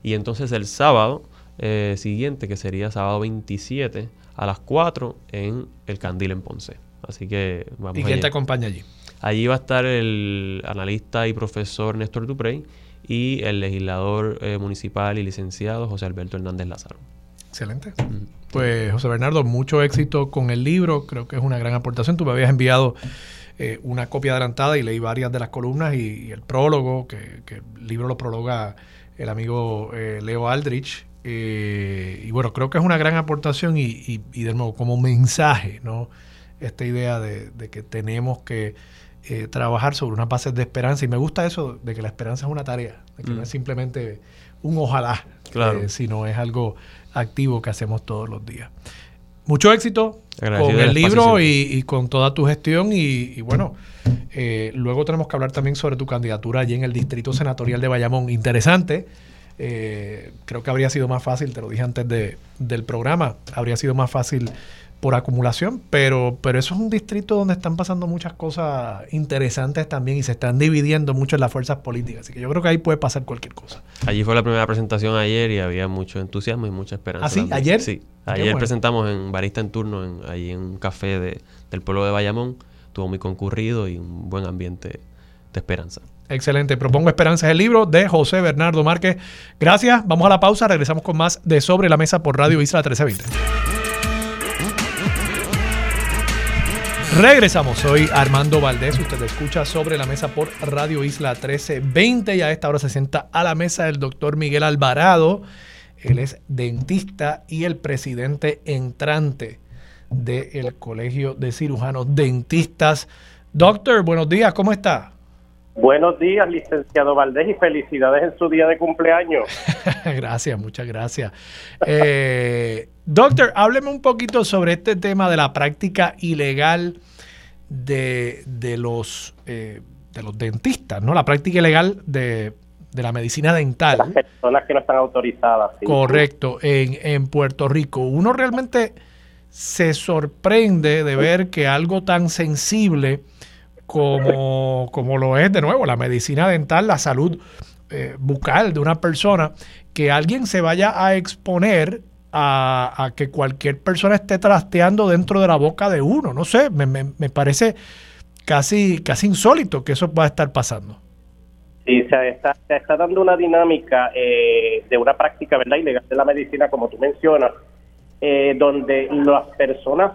Y entonces el sábado eh, siguiente, que sería sábado 27 a las 4 en el Candil en Ponce. Así que vamos ¿Y quién te acompaña allí? Allí va a estar el analista y profesor Néstor Duprey y el legislador eh, municipal y licenciado José Alberto Hernández Lázaro. Excelente. Pues José Bernardo, mucho éxito con el libro, creo que es una gran aportación. Tú me habías enviado eh, una copia adelantada y leí varias de las columnas y, el prólogo, que, el libro lo prologa el amigo eh, Leo Aldrich. y bueno, creo que es una gran aportación y, de nuevo como mensaje, ¿no? Esta idea de que tenemos que eh, trabajar sobre unas bases de esperanza. Y me gusta eso de que la esperanza es una tarea, de que no es mm. simplemente un ojalá, claro. Eh, sino es algo activo que hacemos todos los días. Mucho éxito con el libro y, con toda tu gestión. Y, bueno, eh, luego tenemos que hablar también sobre tu candidatura allí en el Distrito Senatorial de Bayamón. Interesante. creo que habría sido más fácil, te lo dije antes de, del programa, habría sido más fácil por acumulación, pero, pero eso es un distrito donde están pasando muchas cosas interesantes también y se están dividiendo mucho en las fuerzas políticas. Así que yo creo que ahí puede pasar cualquier cosa. Allí fue la primera presentación ayer y había mucho entusiasmo y mucha esperanza. ¿Ah, sí? ¿Ayer? Sí. Ayer presentamos en Barista en Turno, en, allí en un café de, del pueblo de Bayamón. Estuvo muy concurrido y un buen ambiente de esperanza. Excelente. Propongo Esperanza, el libro de José Bernardo Márquez. Gracias. Vamos a la pausa. Regresamos con más de Sobre la Mesa por Radio Isla 1320. Regresamos, soy Armando Valdés, usted escucha sobre la mesa por Radio Isla 1320 y a esta hora se sienta a la mesa el doctor Miguel Alvarado, él es dentista y el presidente entrante del Colegio de Cirujanos Dentistas. Doctor, buenos días, ¿cómo está? Buenos días, licenciado Valdés, y felicidades en su día de cumpleaños. gracias, muchas gracias. Eh, doctor, hábleme un poquito sobre este tema de la práctica ilegal de, de los, eh, de los dentistas, ¿no? La práctica ilegal de, la medicina dental. Las personas que no están autorizadas. Correcto, en, en Puerto Rico. Uno realmente se sorprende de ver que algo tan sensible como, como lo es de nuevo la medicina dental, la salud eh, bucal de una persona, que alguien se vaya a exponer a, que cualquier persona esté trasteando dentro de la boca de uno. No sé, me, me, parece casi, casi insólito que eso pueda estar pasando. Sí, se está, se está dando una dinámica eh, de una práctica verdad ilegal de la medicina, como tú mencionas, eh, donde las personas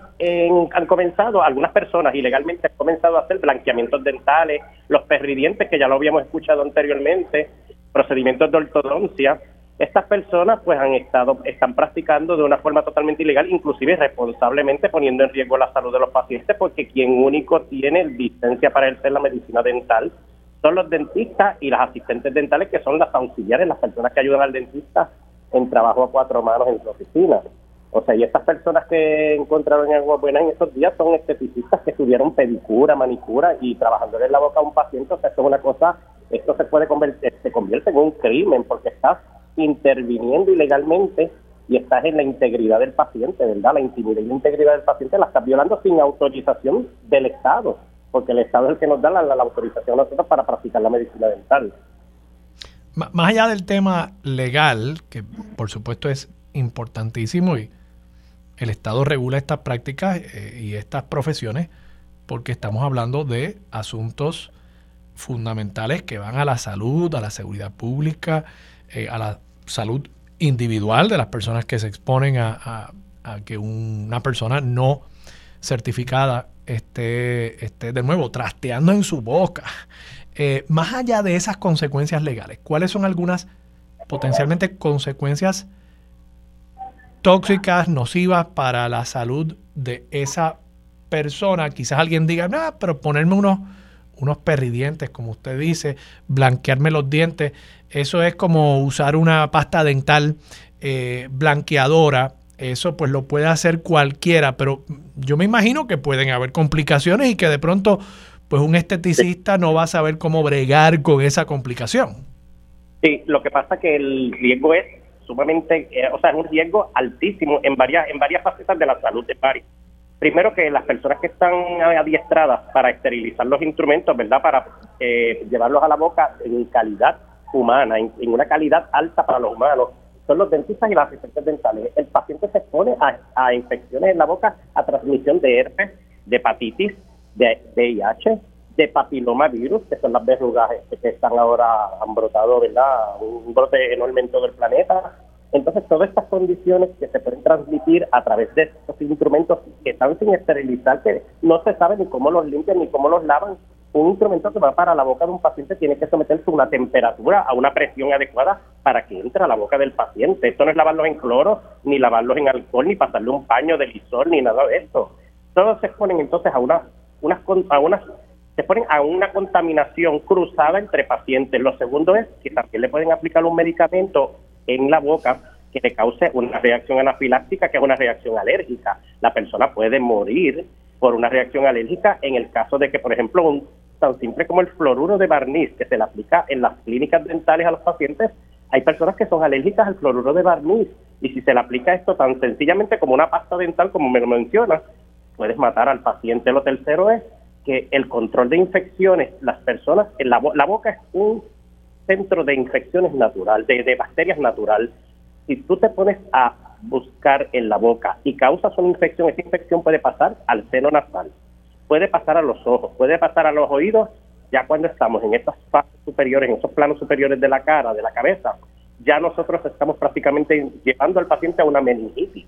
han comenzado, algunas personas ilegalmente han comenzado a hacer blanqueamientos dentales, los perridientes, que ya lo habíamos escuchado anteriormente, procedimientos de ortodoncia. Estas personas pues han estado, están practicando de una forma totalmente ilegal, inclusive responsablemente poniendo en riesgo la salud de los pacientes, porque quien único tiene licencia para ejercer la medicina dental son los dentistas y las asistentes dentales, que son las auxiliares, las personas que ayudan al dentista en trabajo a cuatro manos en su oficina. O sea, y estas personas que encontraron en Agua Buena en estos días son esteticistas que estudiaron pedicura, manicura y trabajando en la boca a un paciente. O sea, esto es una cosa, esto se puede convertir, se convierte en un crimen porque estás interviniendo ilegalmente y estás en la integridad del paciente, ¿verdad? La intimidad y la integridad del paciente la estás violando sin autorización del Estado, porque el Estado es el que nos da la, la autorización a nosotros para practicar la medicina dental. Más allá del tema legal, que por supuesto es importantísimo y el Estado regula estas prácticas eh, y estas profesiones porque estamos hablando de asuntos fundamentales que van a la salud, a la seguridad pública, eh, a la salud individual de las personas que se exponen a, que una persona no certificada esté, esté de nuevo trasteando en su boca. Eh, más allá de esas consecuencias legales, ¿cuáles son algunas potencialmente consecuencias tóxicas, nocivas para la salud de esa persona. Quizás alguien diga, no, pero ponerme unos, unos perridientes, como usted dice, blanquearme los dientes, eso es como usar una pasta dental eh, blanqueadora. Eso pues lo puede hacer cualquiera, pero yo me imagino que pueden haber complicaciones y que de pronto pues un esteticista no va a saber cómo bregar con esa complicación. Sí, lo que pasa que el riesgo es sumamente, eh, o sea, es un riesgo altísimo en varias, en varias facetas de la salud de París. Primero que las personas que están adiestradas para esterilizar los instrumentos, ¿verdad? Para eh, llevarlos a la boca en calidad humana, en, una calidad alta para los humanos, son los dentistas y las asistentes dentales. El paciente se expone a, infecciones en la boca a transmisión de herpes, de hepatitis, de VIH, de papilomavirus, que son las verrugas que están ahora, han brotado, ¿verdad? Un brote enorme en todo el planeta. Entonces, todas estas condiciones que se pueden transmitir a través de estos instrumentos que están sin esterilizar, que no se sabe ni cómo los limpian ni cómo los lavan, un instrumento que va para la boca de un paciente tiene que someterse a una temperatura, a una presión adecuada para que entre a la boca del paciente. Esto no es lavarlos en cloro, ni lavarlos en alcohol, ni pasarle un paño de lisol, ni nada de esto. Todos se exponen entonces a unas, unas, a unas se ponen a una contaminación cruzada entre pacientes. Lo segundo es que también le pueden aplicar un medicamento en la boca que le cause una reacción anafiláctica, que es una reacción alérgica. La persona puede morir por una reacción alérgica en el caso de que, por ejemplo, un tan simple como el fluoruro de barniz que se le aplica en las clínicas dentales a los pacientes, hay personas que son alérgicas al fluoruro de barniz y si se le aplica esto tan sencillamente como una pasta dental, como me lo menciona, puedes matar al paciente. Lo tercero es el control de infecciones, las personas, en la, la boca es un centro de infecciones natural, de, bacterias natural. Si tú te pones a buscar en la boca y causas una infección, esa infección puede pasar al seno nasal, puede pasar a los ojos, puede pasar a los oídos, ya cuando estamos en estas fases superiores, en esos planos superiores de la cara, de la cabeza, ya nosotros estamos prácticamente llevando al paciente a una meningitis.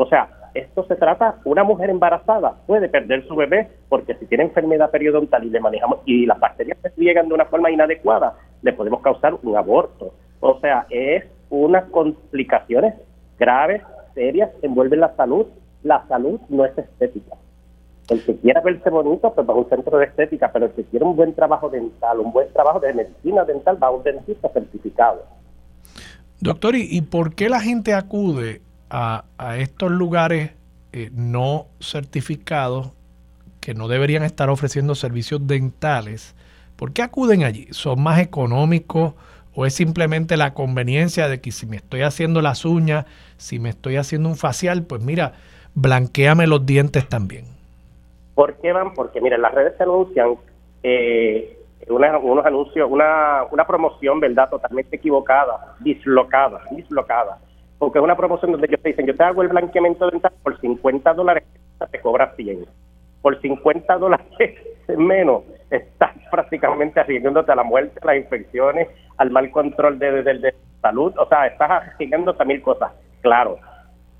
O sea, esto se trata, una mujer embarazada puede perder su bebé porque si tiene enfermedad periodontal y le manejamos y las bacterias se llegan de una forma inadecuada, le podemos causar un aborto. O sea, es unas complicaciones graves, serias, envuelven la salud. La salud no es estética. El que quiera verse bonito, pues va a un centro de estética, pero el que quiere un buen trabajo dental, un buen trabajo de medicina dental, va a un dentista certificado. Doctor, ¿y por qué la gente acude a, estos lugares eh, no certificados que no deberían estar ofreciendo servicios dentales, ¿por qué acuden allí? ¿Son más económicos o es simplemente la conveniencia de que si me estoy haciendo las uñas, si me estoy haciendo un facial, pues mira, blanqueame los dientes también? ¿Por qué van? Porque mira, las redes se anuncian eh, unos anuncios, una, una promoción, ¿verdad? Totalmente equivocada, dislocada, dislocada porque es una promoción donde ellos te dicen, yo te hago el blanqueamiento dental por 50 dólares, te cobra 100. Por 50 dólares menos, estás prácticamente arriesgándote a la muerte, a las infecciones, al mal control de, de, salud, o sea, estás arriesgándote a mil cosas. Claro,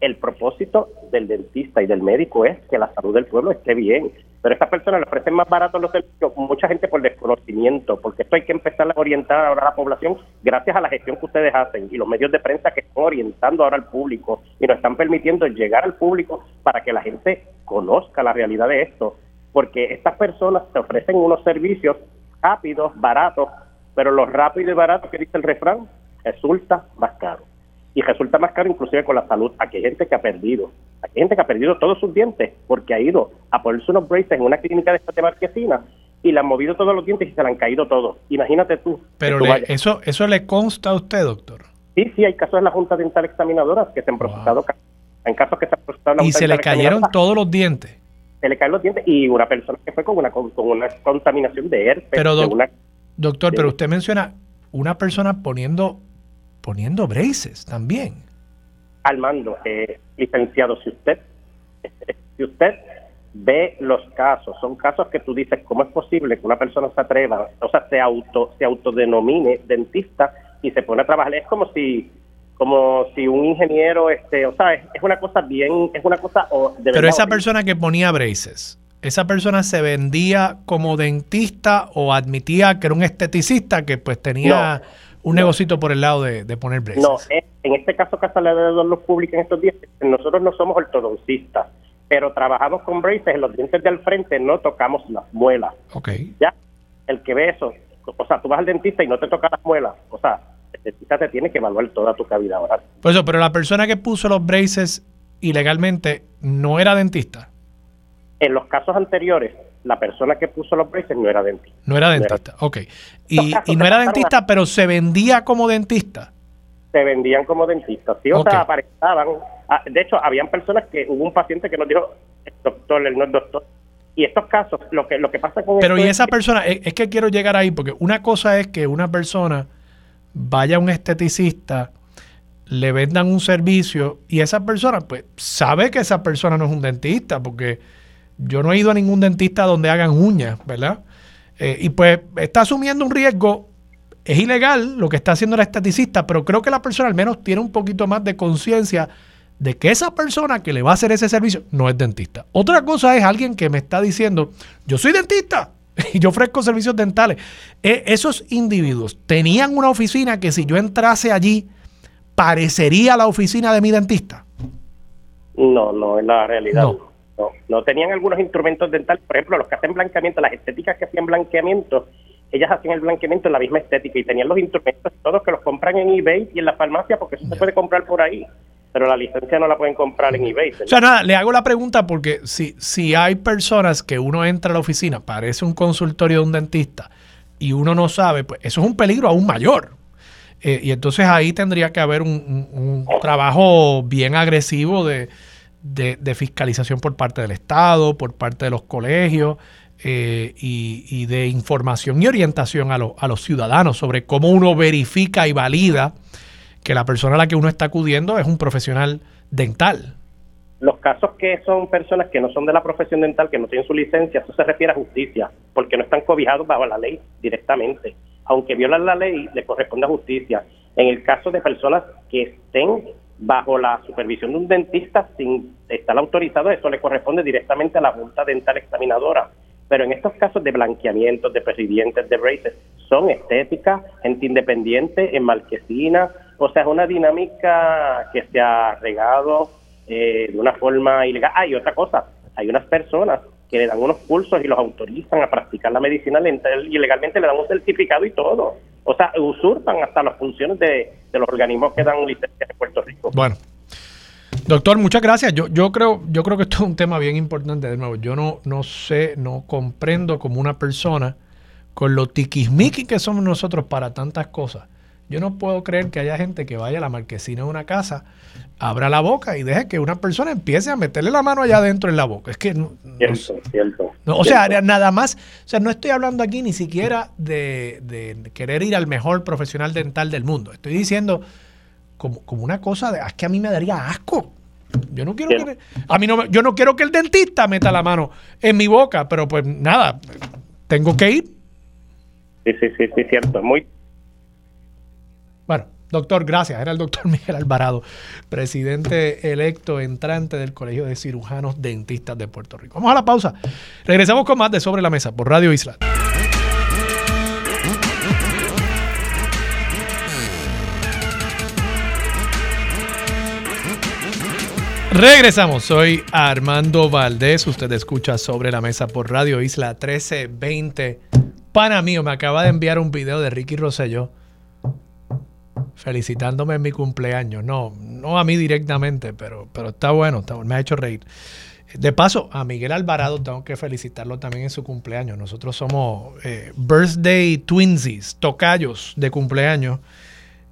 el propósito del dentista y del médico es que la salud del pueblo esté bien. Pero estas personas le ofrecen más baratos los servicios, mucha gente por desconocimiento, porque esto hay que empezar a orientar ahora a la población gracias a la gestión que ustedes hacen y los medios de prensa que están orientando ahora al público y nos están permitiendo llegar al público para que la gente conozca la realidad de esto. Porque estas personas te ofrecen unos servicios rápidos, baratos, pero lo rápido y barato que dice el refrán resulta más caro. y resulta más caro inclusive con la salud. Aquí hay gente que ha perdido, hay gente que ha perdido todos sus dientes porque ha ido a ponerse unos braces en una clínica de de Marquesina y le han movido todos los dientes y se le han caído todos. Imagínate tú. Pero eso, eso le consta a usted, doctor. Sí, sí, hay casos en la Junta Dental Examinadora que se han procesado, en casos que se han procesado la Y se le cayeron todos los dientes. Se le caen los dientes y una persona que fue con una, con una contaminación de herpes. Pero, doctor, pero usted menciona una persona poniendo poniendo braces también. Armando, eh, licenciado, si usted, si usted ve los casos, son casos que tú dices, ¿cómo es posible que una persona se atreva, o sea, se auto, se autodenomine dentista y se pone a trabajar? Es como si como si un ingeniero, este, o sea, es, una cosa bien, es una cosa... Pero esa persona que ponía braces, ¿esa persona se vendía como dentista o admitía que era un esteticista que pues tenía un negocito por el lado de, poner braces. No, en este caso Casa de los públicos en estos días, nosotros no somos ortodoncistas, pero trabajamos con braces en los dientes del frente, no tocamos las muelas. Ok. Ya, el que ve eso, o sea, tú vas al dentista y no te toca las muelas, o sea, el dentista te tiene que evaluar toda tu cavidad oral. Por eso, pero la persona que puso los braces ilegalmente no era dentista. En los casos anteriores, la persona que puso los braces no era dentista. No era dentista, ok. Y, no era dentista, pero se vendía como dentista. Se vendían como dentistas, sí, o sea, aparentaban. Ah, de hecho, habían personas que hubo un paciente que nos dijo, doctor, él no es doctor. Y estos casos, lo que, lo que pasa con... Pero y esa persona, es, que quiero llegar ahí, porque una cosa es que una persona vaya a un esteticista, le vendan un servicio y esa persona, pues, sabe que esa persona no es un dentista, porque yo no he ido a ningún dentista donde hagan uñas, ¿verdad? Eh, y pues está asumiendo un riesgo. Es ilegal lo que está haciendo el estaticista, pero creo que la persona al menos tiene un poquito más de conciencia de que esa persona que le va a hacer ese servicio no es dentista. Otra cosa es alguien que me está diciendo, yo soy dentista y yo ofrezco servicios dentales. E, esos individuos tenían una oficina que si yo entrase allí, parecería la oficina de mi dentista. No, no es la realidad. No. No, tenían algunos instrumentos dentales, por ejemplo, los que hacen blanqueamiento, las estéticas que hacían blanqueamiento, ellas hacían el blanqueamiento en la misma estética y tenían los instrumentos todos que los compran en eBay y en la farmacia porque eso se puede comprar por ahí, pero la licencia no la pueden comprar en eBay. O sea, nada, le hago la pregunta porque si, si hay personas que uno entra a la oficina, parece un consultorio de un dentista y uno no sabe, pues eso es un peligro aún mayor. Eh, y entonces ahí tendría que haber un trabajo bien agresivo de de, fiscalización por parte del Estado, por parte de los colegios eh, y, de información y orientación a, a los ciudadanos sobre cómo uno verifica y valida que la persona a la que uno está acudiendo es un profesional dental. Los casos que son personas que no son de la profesión dental, que no tienen su licencia, eso se refiere a justicia, porque no están cobijados bajo la ley directamente. Aunque violan la ley, le corresponde a justicia. En el caso de personas que estén bajo la supervisión de un dentista sin estar autorizado, eso le corresponde directamente a la Junta Dental Examinadora. Pero en estos casos de blanqueamientos, de presidentes, de braces, son estéticas, gente independiente, en marquesina, o sea, es una dinámica que se ha regado eh, de una forma ilegal. Hay otra cosa, hay unas personas que le dan unos cursos y los autorizan a practicar la medicina y legalmente le dan un certificado y todo. O sea, usurpan hasta las funciones de, los organismos que dan licencia en Puerto Rico. Bueno. Doctor, muchas gracias. Yo, yo creo, yo creo que esto es un tema bien importante de nuevo. Yo no, no sé, no comprendo como una persona con lo tiquismiqui que somos nosotros para tantas cosas yo no puedo creer que haya gente que vaya a la marquesina de una casa, abra la boca y deje que una persona empiece a meterle la mano allá adentro en la boca. Es que no, cierto, cierto, o sea, nada más, o sea, no estoy hablando aquí ni siquiera de, querer ir al mejor profesional dental del mundo. Estoy diciendo como, una cosa de, es que a mí me daría asco. Yo no quiero que, a mí no, yo no quiero que el dentista meta la mano en mi boca, pero pues nada, tengo que ir. Sí, sí, sí, sí, cierto. Muy bueno, doctor, gracias. Era el doctor Miguel Alvarado, presidente electo entrante del Colegio de Cirujanos Dentistas de Puerto Rico. Vamos a la pausa. Regresamos con más de Sobre la Mesa por Radio Isla. Regresamos, soy Armando Valdés, usted escucha sobre la mesa por Radio Isla 1320. Pana mío, me acaba de enviar un video de Ricky Rosselló felicitándome en mi cumpleaños. No, no a mí directamente, pero, pero está bueno, me ha hecho reír. De paso, a Miguel Alvarado tengo que felicitarlo también en su cumpleaños. Nosotros somos eh, birthday twinsies, tocayos de cumpleaños.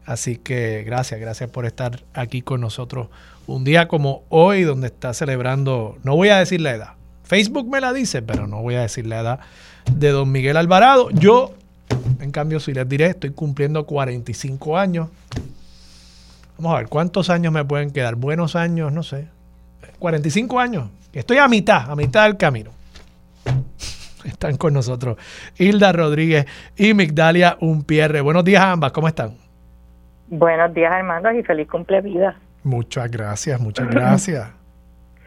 Así que gracias, gracias por estar aquí con nosotros un día como hoy, donde está celebrando, no voy a decir la edad, Facebook me la dice, pero no voy a decir la edad de don Miguel Alvarado. Yo, en cambio, si les diré, estoy cumpliendo 45 años. Vamos a ver, ¿cuántos años me pueden quedar? Buenos años, no sé. 45 años. Estoy a mitad, a mitad del camino. Están con nosotros Hilda Rodríguez y Migdalia Unpierre. Buenos días a ambas, ¿cómo están? Buenos días, Armando, y feliz cumple vida. Muchas gracias, muchas gracias.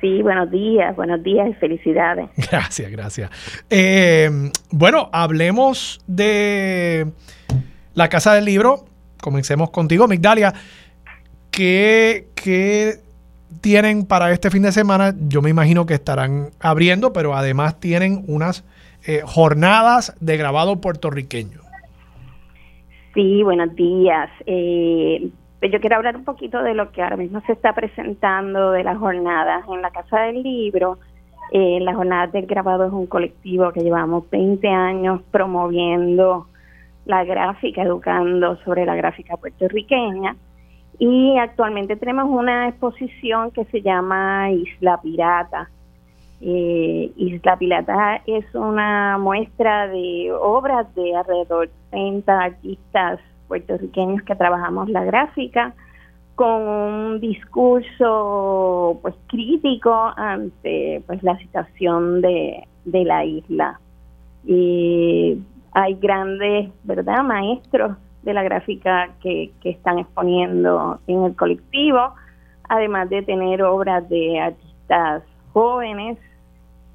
Sí, buenos días, buenos días y felicidades. Gracias, gracias. Eh, bueno, hablemos de la Casa del Libro. Comencemos contigo, Migdalia. ¿Qué, ¿Qué tienen para este fin de semana? Yo me imagino que estarán abriendo, pero además tienen unas eh, jornadas de grabado puertorriqueño. Sí, buenos días. Eh, yo quiero hablar un poquito de lo que ahora mismo se está presentando de las jornadas en la Casa del Libro. Eh, las jornadas del grabado es un colectivo que llevamos 20 años promoviendo la gráfica, educando sobre la gráfica puertorriqueña. Y actualmente tenemos una exposición que se llama Isla Pirata. Eh, Isla Pirata es una muestra de obras de alrededor de 30 artistas puertorriqueños que trabajamos la gráfica con un discurso pues crítico ante pues la situación de, de la isla. Y hay grandes verdad maestros de la gráfica que, que están exponiendo en el colectivo además de tener obras de artistas jóvenes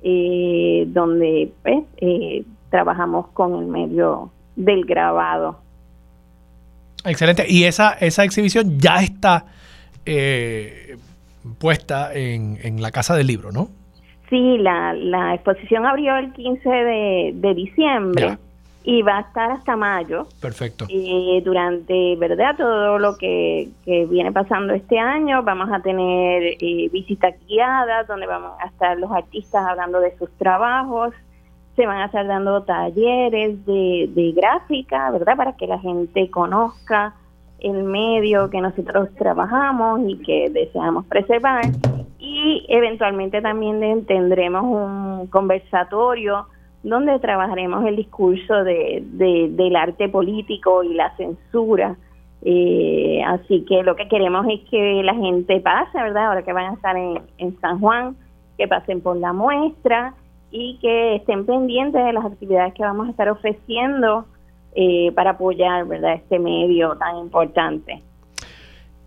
eh, donde pues eh, trabajamos con el medio del grabado Excelente. Y esa, esa exhibición ya está eh, puesta en, en, la Casa del Libro, ¿no? Sí, la, la exposición abrió el 15 de, de diciembre. Y va a estar hasta mayo. Perfecto. Y durante, ¿verdad? Todo lo que, que viene pasando este año, vamos a tener eh, visitas guiadas, donde vamos a estar los artistas hablando de sus trabajos, se van a estar dando talleres de, de gráfica, ¿verdad? Para que la gente conozca el medio que nosotros trabajamos y que deseamos preservar. Y eventualmente también tendremos un conversatorio donde trabajaremos el discurso de, del arte político y la censura. Eh, así que lo que queremos es que la gente pase, ¿verdad? Ahora que van a estar en, en San Juan, que pasen por la muestra y que estén pendientes de las actividades que vamos a estar ofreciendo eh, para apoyar verdad este medio tan importante.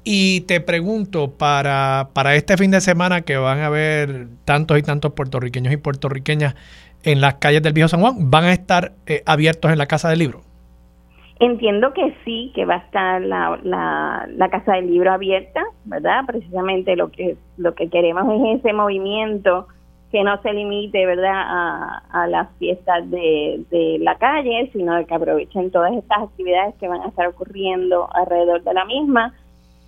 Y te pregunto, para, para este fin de semana que van a haber tantos y tantos puertorriqueños y puertorriqueñas en las calles del Viejo San Juan, ¿van a estar eh, abiertos en la Casa del Libro? Entiendo que sí, que va a estar la, la, la, Casa del Libro abierta, ¿verdad? Precisamente lo que, lo que queremos es ese movimiento que no se limite, ¿verdad?, a, las fiestas de, la calle, sino que aprovechen todas estas actividades que van a estar ocurriendo alrededor de la misma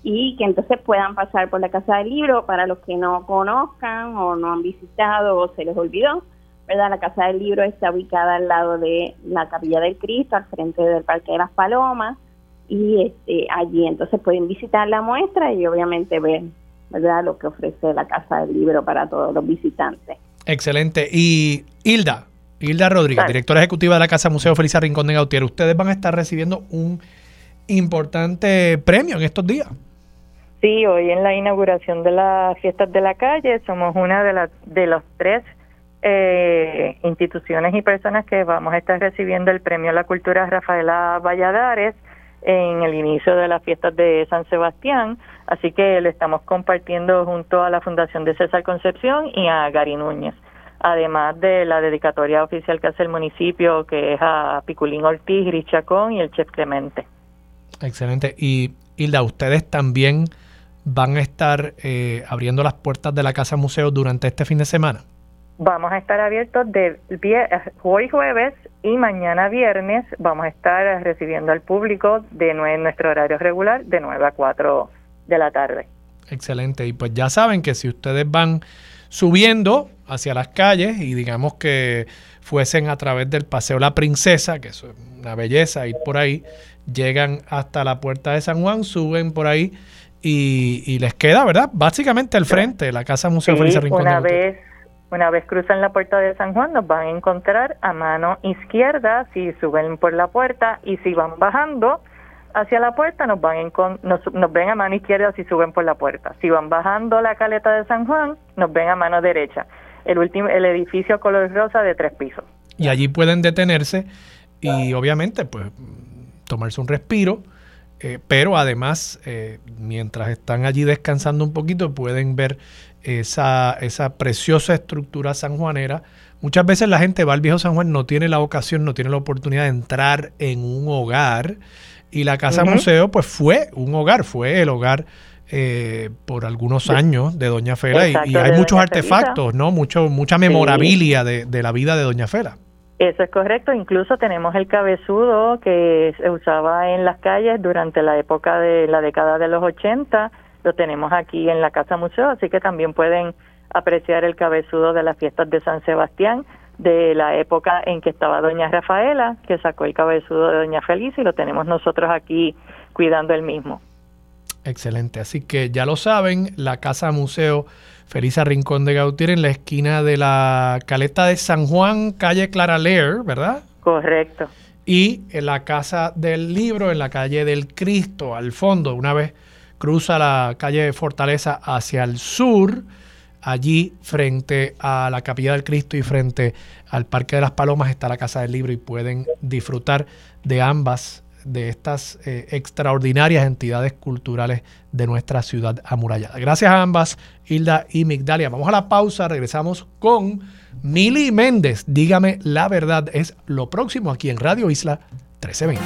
y que entonces puedan pasar por la Casa del Libro para los que no conozcan o no han visitado o se les olvidó, ¿verdad? La Casa del Libro está ubicada al lado de la Capilla del Cristo, al frente del Parque de las Palomas y este, allí entonces pueden visitar la muestra y obviamente ver ¿verdad? lo que ofrece la Casa del Libro para todos los visitantes. Excelente. Y Hilda, Hilda Rodríguez, directora ejecutiva de la Casa Museo Feliz Rincón de Gautier, ustedes van a estar recibiendo un importante premio en estos días. Sí, hoy en la inauguración de las fiestas de la calle somos una de, las de los tres eh, instituciones y personas que vamos a estar recibiendo el premio a la cultura Rafaela Valladares en el inicio de las fiestas de San Sebastián, así que lo estamos compartiendo junto a la Fundación de César Concepción y a Gary Núñez, además de la dedicatoria oficial que hace el municipio, que es a Piculín Ortiz, Richacón y el Chef Clemente. Excelente. Y Hilda, ustedes también van a estar eh, abriendo las puertas de la Casa Museo durante este fin de semana. Vamos a estar abiertos de hoy jueves y mañana viernes. Vamos a estar recibiendo al público de nuestro horario regular de 9 a 4 de la tarde. Excelente. Y pues ya saben que si ustedes van subiendo hacia las calles y digamos que fuesen a través del Paseo La Princesa, que es una belleza ir por ahí, llegan hasta la puerta de San Juan, suben por ahí y, les queda, ¿verdad? Básicamente al frente, la Casa Museo sí, Rincón. Una vez, una vez cruzan la puerta de San Juan, nos van a encontrar a mano izquierda si suben por la puerta y si van bajando hacia la puerta nos van nos, nos ven a mano izquierda si suben por la puerta. Si van bajando la caleta de San Juan, nos ven a mano derecha. El último el edificio color rosa de tres pisos. Y allí pueden detenerse y obviamente pues tomarse un respiro, eh, pero además eh, mientras están allí descansando un poquito pueden ver esa, esa preciosa estructura sanjuanera. Muchas veces la gente va al viejo San Juan, no tiene la ocasión, no tiene la oportunidad de entrar en un hogar y la Casa Museo, pues fue un hogar, fue el hogar eh, por algunos años de Doña Fela y, hay muchos artefactos, ¿no? Mucho, mucha memorabilia de, de, la vida de Doña Fela. Eso es correcto, incluso tenemos el cabezudo que se usaba en las calles durante la época de la década de los 80, lo tenemos aquí en la Casa Museo, así que también pueden apreciar el cabezudo de las fiestas de San Sebastián de la época en que estaba doña Rafaela, que sacó el cabezudo de doña Feliz y lo tenemos nosotros aquí cuidando el mismo. Excelente, así que ya lo saben, la Casa Museo Felisa Rincón de Gautier en la esquina de la Caleta de San Juan, calle Clara Leer, ¿verdad? Correcto. Y en la Casa del Libro, en la calle del Cristo, al fondo, una vez cruza la calle Fortaleza hacia el sur, Allí, frente a la Capilla del Cristo y frente al Parque de las Palomas, está la Casa del Libro y pueden disfrutar de ambas de estas eh, extraordinarias entidades culturales de nuestra ciudad amurallada. Gracias a ambas, Hilda y Migdalia. Vamos a la pausa, regresamos con Mili Méndez. Dígame la verdad, es lo próximo aquí en Radio Isla 1320.